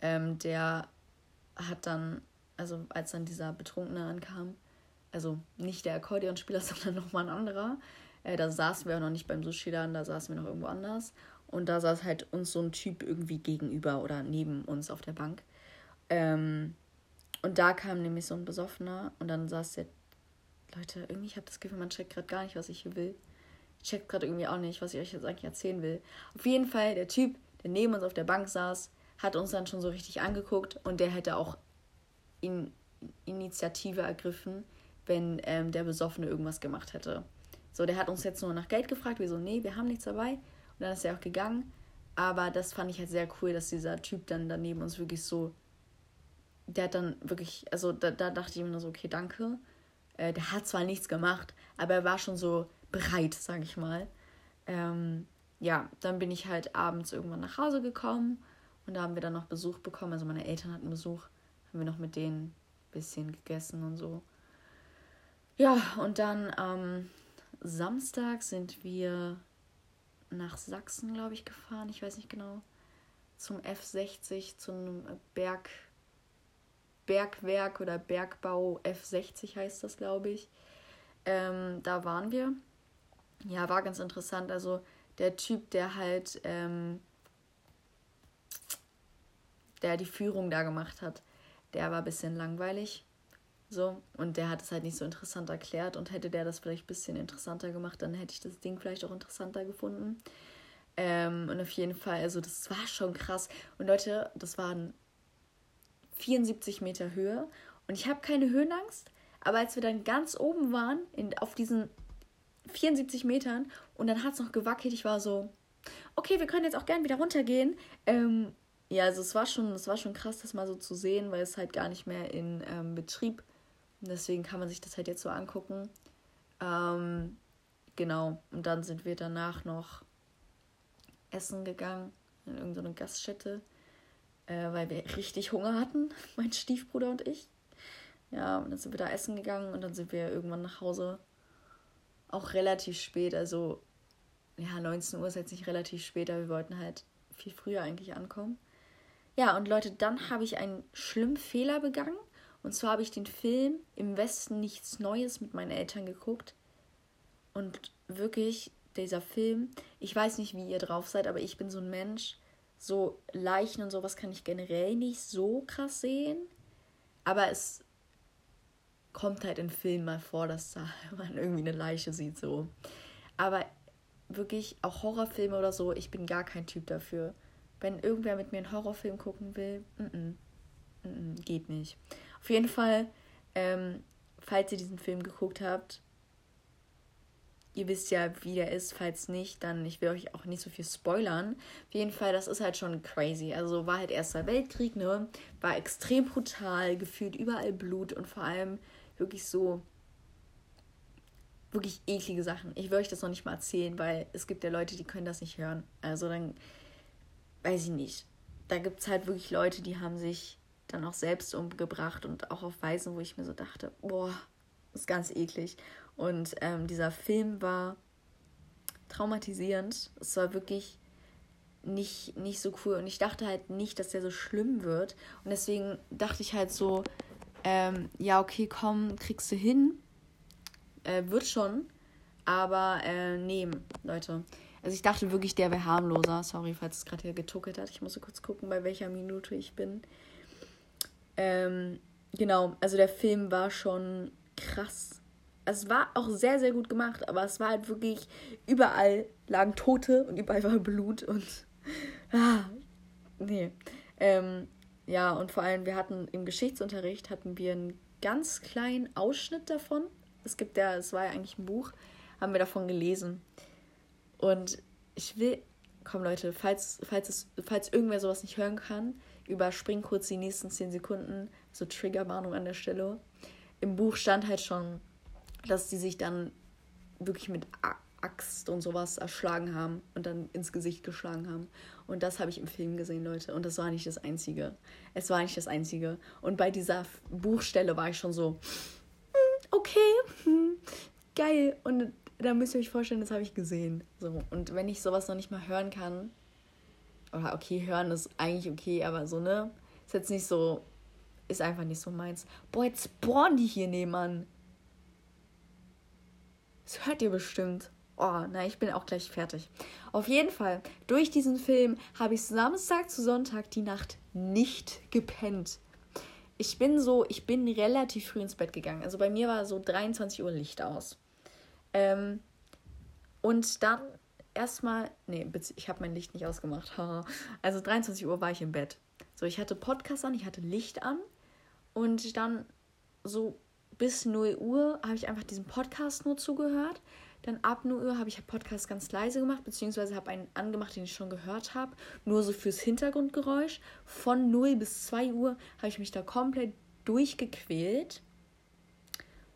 ähm, der hat dann also als dann dieser Betrunkene ankam, also nicht der Akkordeonspieler, sondern nochmal ein anderer, äh, da saßen wir auch noch nicht beim Sushi-Laden, da saßen wir noch irgendwo anders. Und da saß halt uns so ein Typ irgendwie gegenüber oder neben uns auf der Bank. Ähm, und da kam nämlich so ein Besoffener und dann saß der. Leute, irgendwie, ich habe das Gefühl, man checkt gerade gar nicht, was ich hier will. Ich check gerade irgendwie auch nicht, was ich euch jetzt eigentlich erzählen will. Auf jeden Fall, der Typ, der neben uns auf der Bank saß, hat uns dann schon so richtig angeguckt und der hätte auch in Initiative ergriffen, wenn ähm, der Besoffene irgendwas gemacht hätte. So, der hat uns jetzt nur nach Geld gefragt. Wir so, nee, wir haben nichts dabei. Und dann ist er auch gegangen. Aber das fand ich halt sehr cool, dass dieser Typ dann daneben uns wirklich so. Der hat dann wirklich, also da, da dachte ich mir nur so, okay, danke. Äh, der hat zwar nichts gemacht, aber er war schon so bereit, sag ich mal. Ähm, ja, dann bin ich halt abends irgendwann nach Hause gekommen und da haben wir dann noch Besuch bekommen. Also meine Eltern hatten Besuch, haben wir noch mit denen ein bisschen gegessen und so. Ja, und dann am ähm, Samstag sind wir nach Sachsen, glaube ich, gefahren. Ich weiß nicht genau. Zum F60, zum Berg, Bergwerk oder Bergbau F60 heißt das, glaube ich. Ähm, da waren wir. Ja, war ganz interessant. Also der Typ, der halt, ähm, der die Führung da gemacht hat, der war ein bisschen langweilig. So, und der hat es halt nicht so interessant erklärt und hätte der das vielleicht ein bisschen interessanter gemacht, dann hätte ich das Ding vielleicht auch interessanter gefunden. Ähm, und auf jeden Fall, also das war schon krass. Und Leute, das waren 74 Meter Höhe und ich habe keine Höhenangst, aber als wir dann ganz oben waren, in, auf diesen 74 Metern und dann hat es noch gewackelt, ich war so, okay, wir können jetzt auch gern wieder runtergehen. Ähm, ja, also es war schon, es war schon krass, das mal so zu sehen, weil es halt gar nicht mehr in ähm, Betrieb und deswegen kann man sich das halt jetzt so angucken. Ähm, genau. Und dann sind wir danach noch essen gegangen in irgendeine Gaststätte, äh, weil wir richtig Hunger hatten, mein Stiefbruder und ich. Ja, und dann sind wir da essen gegangen und dann sind wir irgendwann nach Hause. Auch relativ spät, also ja, 19 Uhr ist jetzt nicht relativ spät, aber wir wollten halt viel früher eigentlich ankommen. Ja, und Leute, dann habe ich einen schlimmen Fehler begangen. Und zwar habe ich den Film Im Westen nichts Neues mit meinen Eltern geguckt. Und wirklich, dieser Film, ich weiß nicht, wie ihr drauf seid, aber ich bin so ein Mensch. So Leichen und sowas kann ich generell nicht so krass sehen. Aber es kommt halt in Filmen mal vor, dass da man irgendwie eine Leiche sieht, so. Aber wirklich, auch Horrorfilme oder so, ich bin gar kein Typ dafür. Wenn irgendwer mit mir einen Horrorfilm gucken will, mm -mm, mm geht nicht. Auf jeden Fall, ähm, falls ihr diesen Film geguckt habt, ihr wisst ja, wie der ist. Falls nicht, dann ich will euch auch nicht so viel spoilern. Auf jeden Fall, das ist halt schon crazy. Also war halt Erster Weltkrieg, ne? War extrem brutal, gefühlt überall Blut und vor allem wirklich so wirklich eklige Sachen. Ich will euch das noch nicht mal erzählen, weil es gibt ja Leute, die können das nicht hören. Also dann weiß ich nicht. Da gibt es halt wirklich Leute, die haben sich dann auch selbst umgebracht und auch auf Weisen, wo ich mir so dachte, boah, ist ganz eklig. Und ähm, dieser Film war traumatisierend. Es war wirklich nicht, nicht so cool. Und ich dachte halt nicht, dass der so schlimm wird. Und deswegen dachte ich halt so, ähm, ja, okay, komm, kriegst du hin. Äh, wird schon. Aber äh, nee, Leute. Also ich dachte wirklich, der wäre harmloser. Sorry, falls es gerade hier getuckelt hat. Ich muss kurz gucken, bei welcher Minute ich bin. Ähm, genau, also der Film war schon krass. Es war auch sehr, sehr gut gemacht, aber es war halt wirklich, überall lagen Tote und überall war Blut und. Ah, nee. Ähm, ja, und vor allem, wir hatten im Geschichtsunterricht hatten wir einen ganz kleinen Ausschnitt davon. Es gibt ja, es war ja eigentlich ein Buch, haben wir davon gelesen. Und ich will, komm Leute, falls, falls, es, falls irgendwer sowas nicht hören kann, überspring kurz die nächsten 10 Sekunden, so Triggerwarnung an der Stelle. Im Buch stand halt schon, dass die sich dann wirklich mit Axt und sowas erschlagen haben und dann ins Gesicht geschlagen haben. Und das habe ich im Film gesehen, Leute. Und das war nicht das Einzige. Es war nicht das Einzige. Und bei dieser Buchstelle war ich schon so, hm, okay, hm, geil. Und da müsst ihr euch vorstellen, das habe ich gesehen. So. Und wenn ich sowas noch nicht mal hören kann, oder okay, hören ist eigentlich okay, aber so, ne? Ist jetzt nicht so, ist einfach nicht so meins. Boah, jetzt spawnen die hier nebenan. Das hört ihr bestimmt. Oh, na, ich bin auch gleich fertig. Auf jeden Fall, durch diesen Film habe ich Samstag zu Sonntag die Nacht nicht gepennt. Ich bin so, ich bin relativ früh ins Bett gegangen. Also bei mir war so 23 Uhr Licht aus. Ähm, und dann erstmal, nee, ich habe mein Licht nicht ausgemacht. also 23 Uhr war ich im Bett. So, ich hatte Podcast an, ich hatte Licht an und dann so bis 0 Uhr habe ich einfach diesem Podcast nur zugehört. Dann ab 0 Uhr habe ich Podcast ganz leise gemacht, beziehungsweise habe einen angemacht, den ich schon gehört habe, nur so fürs Hintergrundgeräusch. Von 0 bis 2 Uhr habe ich mich da komplett durchgequält.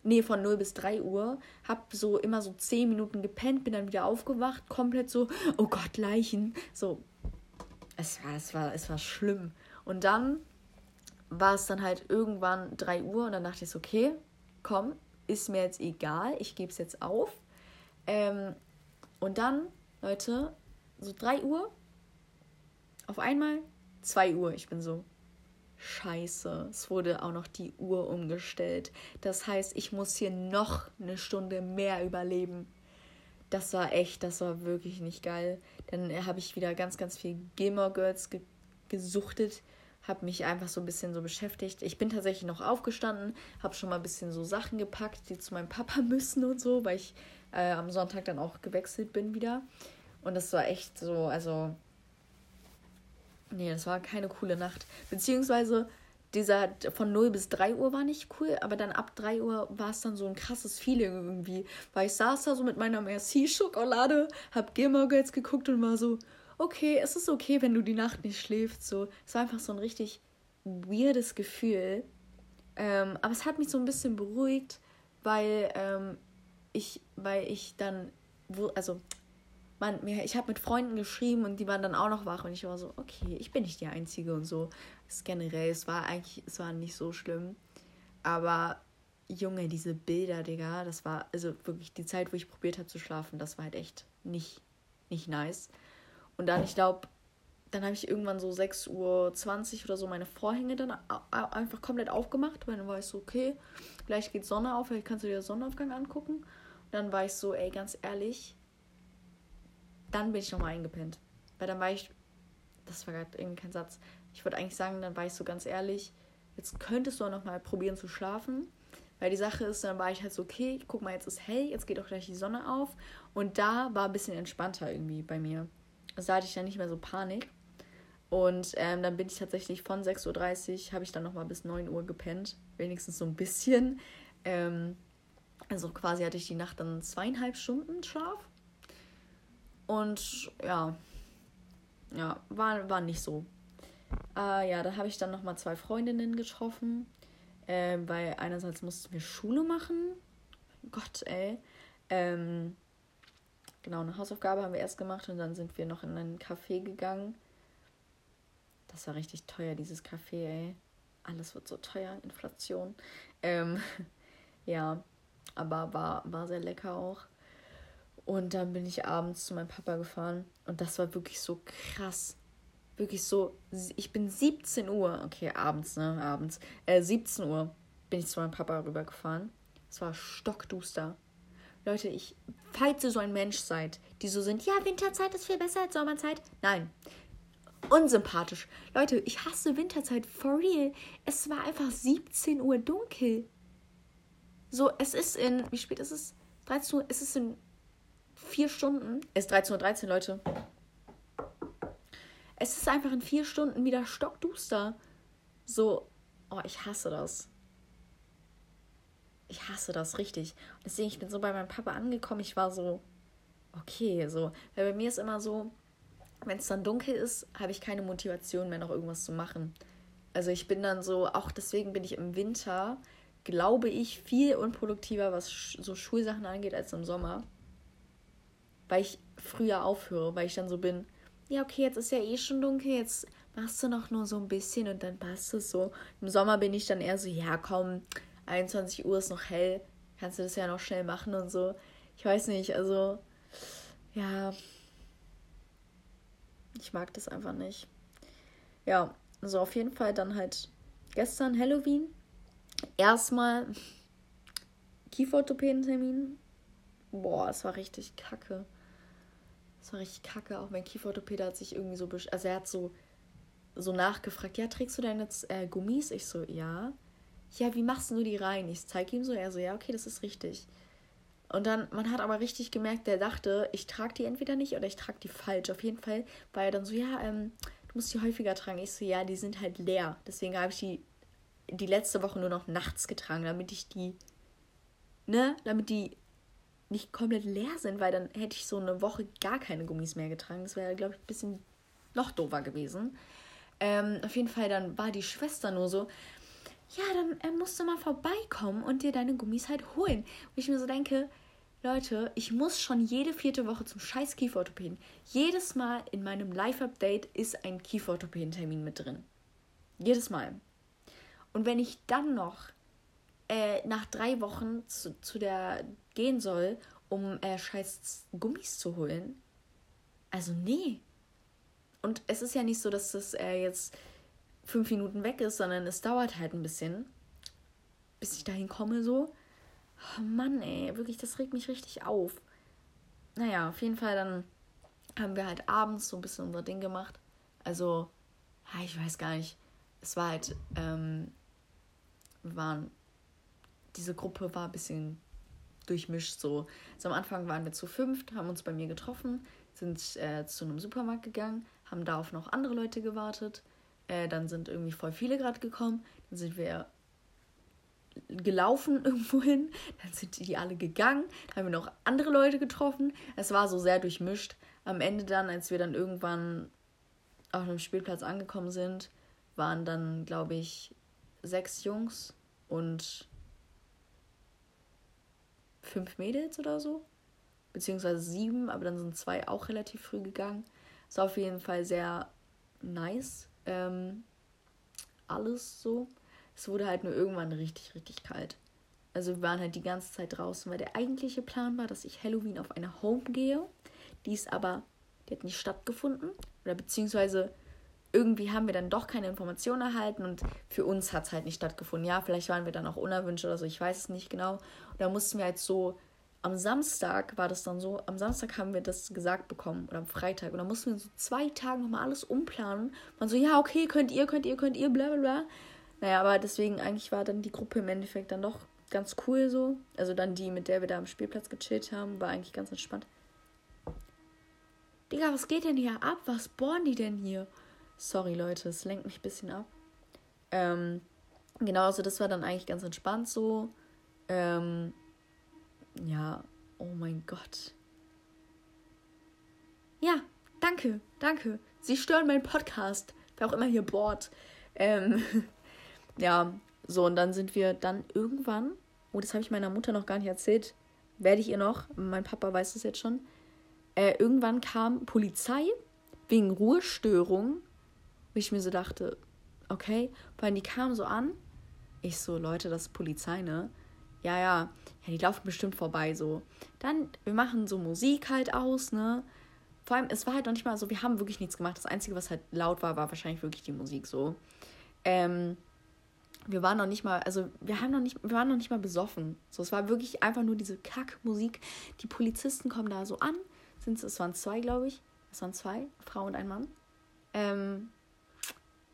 nee, von 0 bis 3 Uhr, hab so immer so 10 Minuten gepennt, bin dann wieder aufgewacht, komplett so, oh Gott, Leichen. So, es war, es war, es war schlimm. Und dann war es dann halt irgendwann 3 Uhr und dann dachte ich okay, komm, ist mir jetzt egal, ich gebe es jetzt auf. Ähm, und dann, Leute, so 3 Uhr, auf einmal 2 Uhr, ich bin so, scheiße, es wurde auch noch die Uhr umgestellt. Das heißt, ich muss hier noch eine Stunde mehr überleben. Das war echt, das war wirklich nicht geil. Dann habe ich wieder ganz, ganz viel Gilmore Girls ge gesuchtet, habe mich einfach so ein bisschen so beschäftigt. Ich bin tatsächlich noch aufgestanden, habe schon mal ein bisschen so Sachen gepackt, die zu meinem Papa müssen und so, weil ich äh, am Sonntag dann auch gewechselt bin wieder. Und das war echt so, also Nee, das war keine coole Nacht. Beziehungsweise dieser von 0 bis 3 Uhr war nicht cool, aber dann ab 3 Uhr war es dann so ein krasses Feeling irgendwie. Weil ich saß da so mit meiner Merci-Schokolade, hab Gilmore Girls geguckt und war so, okay, es ist okay, wenn du die Nacht nicht schläfst. So, es war einfach so ein richtig weirdes Gefühl. Ähm, aber es hat mich so ein bisschen beruhigt, weil ähm, ich, weil ich dann, wo, also man, ich habe mit Freunden geschrieben und die waren dann auch noch wach und ich war so, okay, ich bin nicht die Einzige und so. Es generell, es war eigentlich, es war nicht so schlimm. Aber Junge, diese Bilder, Digga, das war, also wirklich die Zeit, wo ich probiert habe zu schlafen, das war halt echt nicht, nicht nice. Und dann, ich glaube, dann habe ich irgendwann so 6.20 Uhr oder so meine Vorhänge dann einfach komplett aufgemacht, weil dann war ich so, okay, gleich geht Sonne auf, vielleicht kannst du dir Sonnenaufgang angucken. Dann war ich so, ey, ganz ehrlich, dann bin ich nochmal eingepennt. Weil dann war ich, das war gerade irgendwie kein Satz. Ich wollte eigentlich sagen, dann war ich so ganz ehrlich, jetzt könntest du auch nochmal probieren zu schlafen. Weil die Sache ist, dann war ich halt so, okay, guck mal, jetzt ist hell, jetzt geht auch gleich die Sonne auf. Und da war ein bisschen entspannter irgendwie bei mir. Also da hatte ich dann nicht mehr so Panik. Und ähm, dann bin ich tatsächlich von 6.30 Uhr, habe ich dann nochmal bis 9 Uhr gepennt. Wenigstens so ein bisschen. Ähm, also quasi hatte ich die Nacht dann zweieinhalb Stunden Schlaf. Und ja, ja, war, war nicht so. Äh, ja, da habe ich dann nochmal zwei Freundinnen getroffen, äh, weil einerseits mussten wir Schule machen. Gott, ey. Ähm, genau, eine Hausaufgabe haben wir erst gemacht und dann sind wir noch in ein Café gegangen. Das war richtig teuer, dieses Café, ey. Alles wird so teuer, Inflation. Ähm, ja, aber war, war sehr lecker auch. Und dann bin ich abends zu meinem Papa gefahren und das war wirklich so krass. Wirklich so, ich bin 17 Uhr, okay, abends, ne, abends, äh, 17 Uhr bin ich zu meinem Papa rübergefahren. Es war stockduster. Leute, ich, falls ihr so ein Mensch seid, die so sind, ja, Winterzeit ist viel besser als Sommerzeit. Nein. Unsympathisch. Leute, ich hasse Winterzeit, for real. Es war einfach 17 Uhr dunkel. So, es ist in, wie spät ist es? 13 Uhr, es ist in vier Stunden. Es ist 13.13 Uhr, Leute. Es ist einfach in vier Stunden wieder stockduster. So, oh, ich hasse das. Ich hasse das richtig. Und deswegen, ich bin so bei meinem Papa angekommen. Ich war so, okay, so. Weil bei mir ist immer so, wenn es dann dunkel ist, habe ich keine Motivation mehr, noch irgendwas zu machen. Also ich bin dann so, auch deswegen bin ich im Winter, glaube ich, viel unproduktiver, was so Schulsachen angeht, als im Sommer weil ich früher aufhöre, weil ich dann so bin, ja, okay, jetzt ist ja eh schon dunkel, jetzt machst du noch nur so ein bisschen und dann passt es so. Im Sommer bin ich dann eher so, ja, komm, 21 Uhr ist noch hell, kannst du das ja noch schnell machen und so. Ich weiß nicht, also, ja, ich mag das einfach nicht. Ja, also auf jeden Fall dann halt gestern Halloween. Erstmal Kieferorthopäden-Termin. Boah, es war richtig kacke. Das war richtig kacke. Auch mein Kieferorthopäde hat sich irgendwie so, also er hat so, so nachgefragt, ja, trägst du deine äh, Gummis? Ich so, ja. Ja, wie machst du die rein? Ich zeige ihm so, er so, ja, okay, das ist richtig. Und dann, man hat aber richtig gemerkt, der dachte, ich trage die entweder nicht oder ich trage die falsch. Auf jeden Fall war er dann so, ja, ähm, du musst die häufiger tragen. Ich so, ja, die sind halt leer. Deswegen habe ich die die letzte Woche nur noch nachts getragen, damit ich die, ne, damit die nicht komplett leer sind, weil dann hätte ich so eine Woche gar keine Gummis mehr getragen. Das wäre, glaube ich, ein bisschen noch doofer gewesen. Ähm, auf jeden Fall, dann war die Schwester nur so, ja, dann äh, musst du mal vorbeikommen und dir deine Gummis halt holen. Wo ich mir so denke, Leute, ich muss schon jede vierte Woche zum scheiß Kieferorthopäden. Jedes Mal in meinem Live-Update ist ein Kieferorthopäden-Termin mit drin. Jedes Mal. Und wenn ich dann noch äh, nach drei Wochen zu, zu der gehen soll, um äh, scheiß Gummis zu holen, also nee. Und es ist ja nicht so, dass das äh, jetzt fünf Minuten weg ist, sondern es dauert halt ein bisschen, bis ich dahin komme so. Oh Mann, ey, wirklich, das regt mich richtig auf. Naja, auf jeden Fall, dann haben wir halt abends so ein bisschen unser Ding gemacht. Also, ja, ich weiß gar nicht. Es war halt, ähm, waren, diese Gruppe war ein bisschen durchmischt so. Also am Anfang waren wir zu fünft, haben uns bei mir getroffen, sind äh, zu einem Supermarkt gegangen, haben da auf noch andere Leute gewartet. Äh, dann sind irgendwie voll viele gerade gekommen. Dann sind wir gelaufen irgendwo hin. Dann sind die alle gegangen. Dann haben wir noch andere Leute getroffen. Es war so sehr durchmischt. Am Ende dann, als wir dann irgendwann auf einem Spielplatz angekommen sind, waren dann, glaube ich, sechs Jungs und fünf Mädels oder so. Beziehungsweise sieben, aber dann sind zwei auch relativ früh gegangen. Ist auf jeden Fall sehr nice. Ähm, alles so. Es wurde halt nur irgendwann richtig, richtig kalt. Also wir waren halt die ganze Zeit draußen, weil der eigentliche Plan war, dass ich Halloween auf eine Home gehe. Die ist aber, die hat nicht stattgefunden. Oder beziehungsweise irgendwie haben wir dann doch keine Informationen erhalten und für uns hat es halt nicht stattgefunden. Ja, vielleicht waren wir dann auch unerwünscht oder so, ich weiß es nicht genau. Und da mussten wir halt so, am Samstag war das dann so, am Samstag haben wir das gesagt bekommen oder am Freitag und dann mussten wir so zwei Tage nochmal alles umplanen. Man so, ja, okay, könnt ihr, könnt ihr, könnt ihr, bla bla bla. Naja, aber deswegen eigentlich war dann die Gruppe im Endeffekt dann doch ganz cool so. Also dann die, mit der wir da am Spielplatz gechillt haben, war eigentlich ganz entspannt. Digga, was geht denn hier ab? Was bohren die denn hier? Sorry, Leute, es lenkt mich ein bisschen ab. Ähm, genau, also das war dann eigentlich ganz entspannt so. Ähm, ja, oh mein Gott. Ja, danke, danke. Sie stören meinen Podcast. Wer auch immer hier bohrt. Ähm, ja, so, und dann sind wir dann irgendwann, oh, das habe ich meiner Mutter noch gar nicht erzählt, werde ich ihr noch, mein Papa weiß es jetzt schon, äh, irgendwann kam Polizei wegen Ruhestörung wo ich mir so dachte, okay, weil die kamen so an. Ich so, Leute, das ist Polizei, ne? Ja, ja, ja, die laufen bestimmt vorbei, so. Dann, wir machen so Musik halt aus, ne? Vor allem, es war halt noch nicht mal so, wir haben wirklich nichts gemacht. Das Einzige, was halt laut war, war wahrscheinlich wirklich die Musik so. Ähm, wir waren noch nicht mal, also wir haben noch nicht, wir waren noch nicht mal besoffen. So, es war wirklich einfach nur diese Kackmusik. Die Polizisten kommen da so an. Sind es waren zwei, glaube ich. Es waren zwei, Frau und ein Mann. Ähm,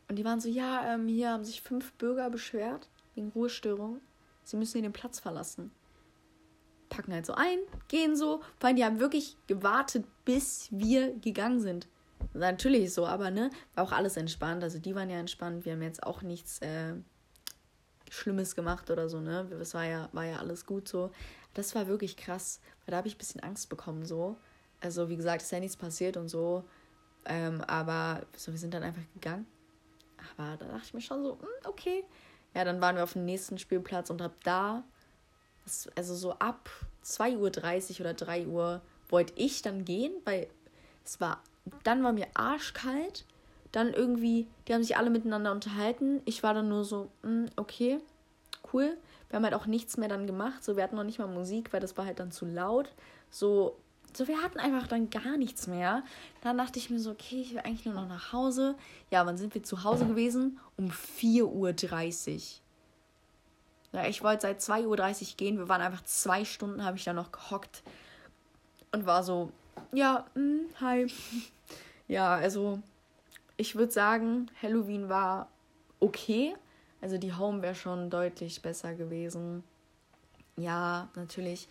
und die waren so, ja, ähm, hier haben sich fünf Bürger beschwert wegen Ruhestörung. Sie müssen den Platz verlassen. Packen halt so ein, gehen so. Vor allem, die haben wirklich gewartet, bis wir gegangen sind. Natürlich so, aber ne, war auch alles entspannt. Also die waren ja entspannt. Wir haben jetzt auch nichts äh, Schlimmes gemacht oder so, ne? Es war ja, war ja alles gut so. Das war wirklich krass, weil da habe ich ein bisschen Angst bekommen so. Also wie gesagt, ist ja nichts passiert und so. Ähm, aber so, wir sind dann einfach gegangen. Aber da dachte ich mir schon so, hm, okay. Ja, dann waren wir auf dem nächsten Spielplatz und ab da, also so ab 2.30 Uhr oder 3 Uhr, wollte ich dann gehen, weil es war, dann war mir arschkalt. Dann irgendwie, die haben sich alle miteinander unterhalten. Ich war dann nur so, hm, okay, cool. Wir haben halt auch nichts mehr dann gemacht. So, wir hatten noch nicht mal Musik, weil das war halt dann zu laut. So, so, wir hatten einfach dann gar nichts mehr. Dann dachte ich mir so, okay, ich will eigentlich nur noch nach Hause. Ja, wann sind wir zu Hause gewesen? Um 4.30 Uhr. Ja, ich wollte seit 2.30 Uhr gehen. Wir waren einfach zwei Stunden, habe ich da noch gehockt. Und war so, ja, mh, hm, hi. ja, also ich würde sagen, Halloween war okay. Also die Home wäre schon deutlich besser gewesen. Ja, natürlich.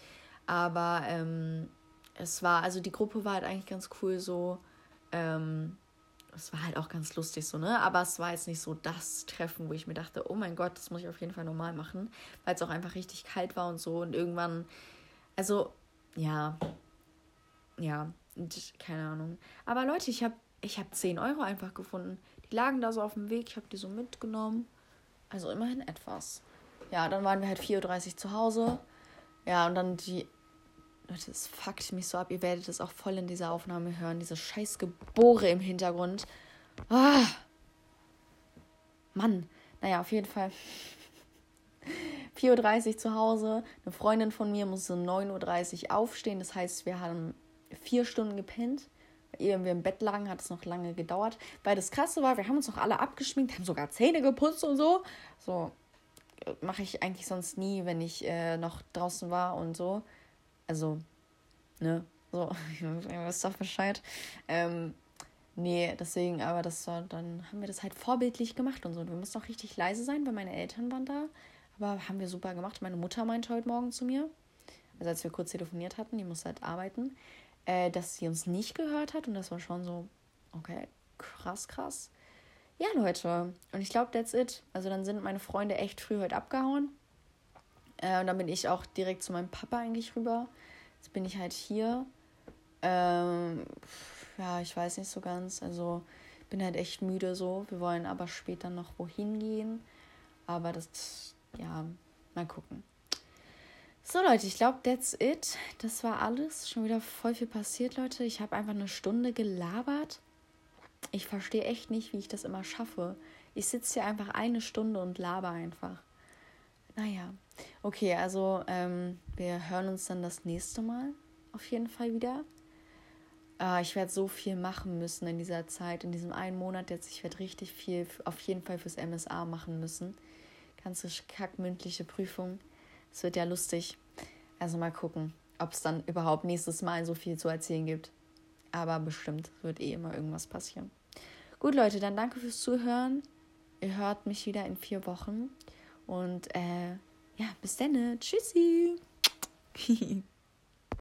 Aber ähm, es war, also die Gruppe war halt eigentlich ganz cool so. Ähm, es war halt auch ganz lustig so, ne? Aber es war jetzt nicht so das Treffen, wo ich mir dachte, oh mein Gott, das muss ich auf jeden Fall normal machen, weil es auch einfach richtig kalt war und so. Und irgendwann, also, ja, ja, keine Ahnung. Aber Leute, ich habe ich hab 10 Euro einfach gefunden. Die lagen da so auf dem Weg, ich habe die so mitgenommen. Also immerhin etwas. Ja, dann waren wir halt 4.30 Uhr zu Hause. Ja, und dann die. Leute, das fuckt mich so ab. Ihr werdet es auch voll in dieser Aufnahme hören. Diese scheiß Gebore im Hintergrund. Ah. Mann. Naja, auf jeden Fall. 4.30 Uhr zu Hause. Eine Freundin von mir musste 9.30 Uhr aufstehen. Das heißt, wir haben vier Stunden gepennt. Ehe wir im Bett lagen, hat es noch lange gedauert. Weil das Krasse war, wir haben uns noch alle abgeschminkt, haben sogar Zähne geputzt und so. So äh, mache ich eigentlich sonst nie, wenn ich äh, noch draußen war und so. Also, ne, so, ihr wisst doch Bescheid. Ähm, nee, deswegen, aber das war, dann haben wir das halt vorbildlich gemacht und so. Wir mussten auch richtig leise sein, weil meine Eltern waren da. Aber haben wir super gemacht. Meine Mutter meinte heute Morgen zu mir, also als wir kurz telefoniert hatten, die musste halt arbeiten, äh, dass sie uns nicht gehört hat. Und das war schon so, okay, krass, krass. Ja, Leute. Und ich glaube, that's it. Also dann sind meine Freunde echt früh heute abgehauen. Äh, und dann bin ich auch direkt zu meinem Papa eigentlich rüber. Jetzt bin ich halt hier. Ähm, ja, ich weiß nicht so ganz. Also bin halt echt müde so. Wir wollen aber später noch wohin gehen. Aber das, ja, mal gucken. So Leute, ich glaube, that's it. Das war alles. Schon wieder voll viel passiert, Leute. Ich habe einfach eine Stunde gelabert. Ich verstehe echt nicht, wie ich das immer schaffe. Ich sitze hier einfach eine Stunde und laber einfach. Naja, okay, also ähm, wir hören uns dann das nächste Mal auf jeden Fall wieder. Äh, ich werde so viel machen müssen in dieser Zeit, in diesem einen Monat jetzt. Ich werde richtig viel auf jeden Fall fürs MSA machen müssen. Ganze kackmündliche Prüfung. Es wird ja lustig. Also mal gucken, ob es dann überhaupt nächstes Mal so viel zu erzählen gibt. Aber bestimmt wird eh immer irgendwas passieren. Gut, Leute, dann danke fürs Zuhören. Ihr hört mich wieder in vier Wochen. Und äh, ja, bis dann. Tschüssi.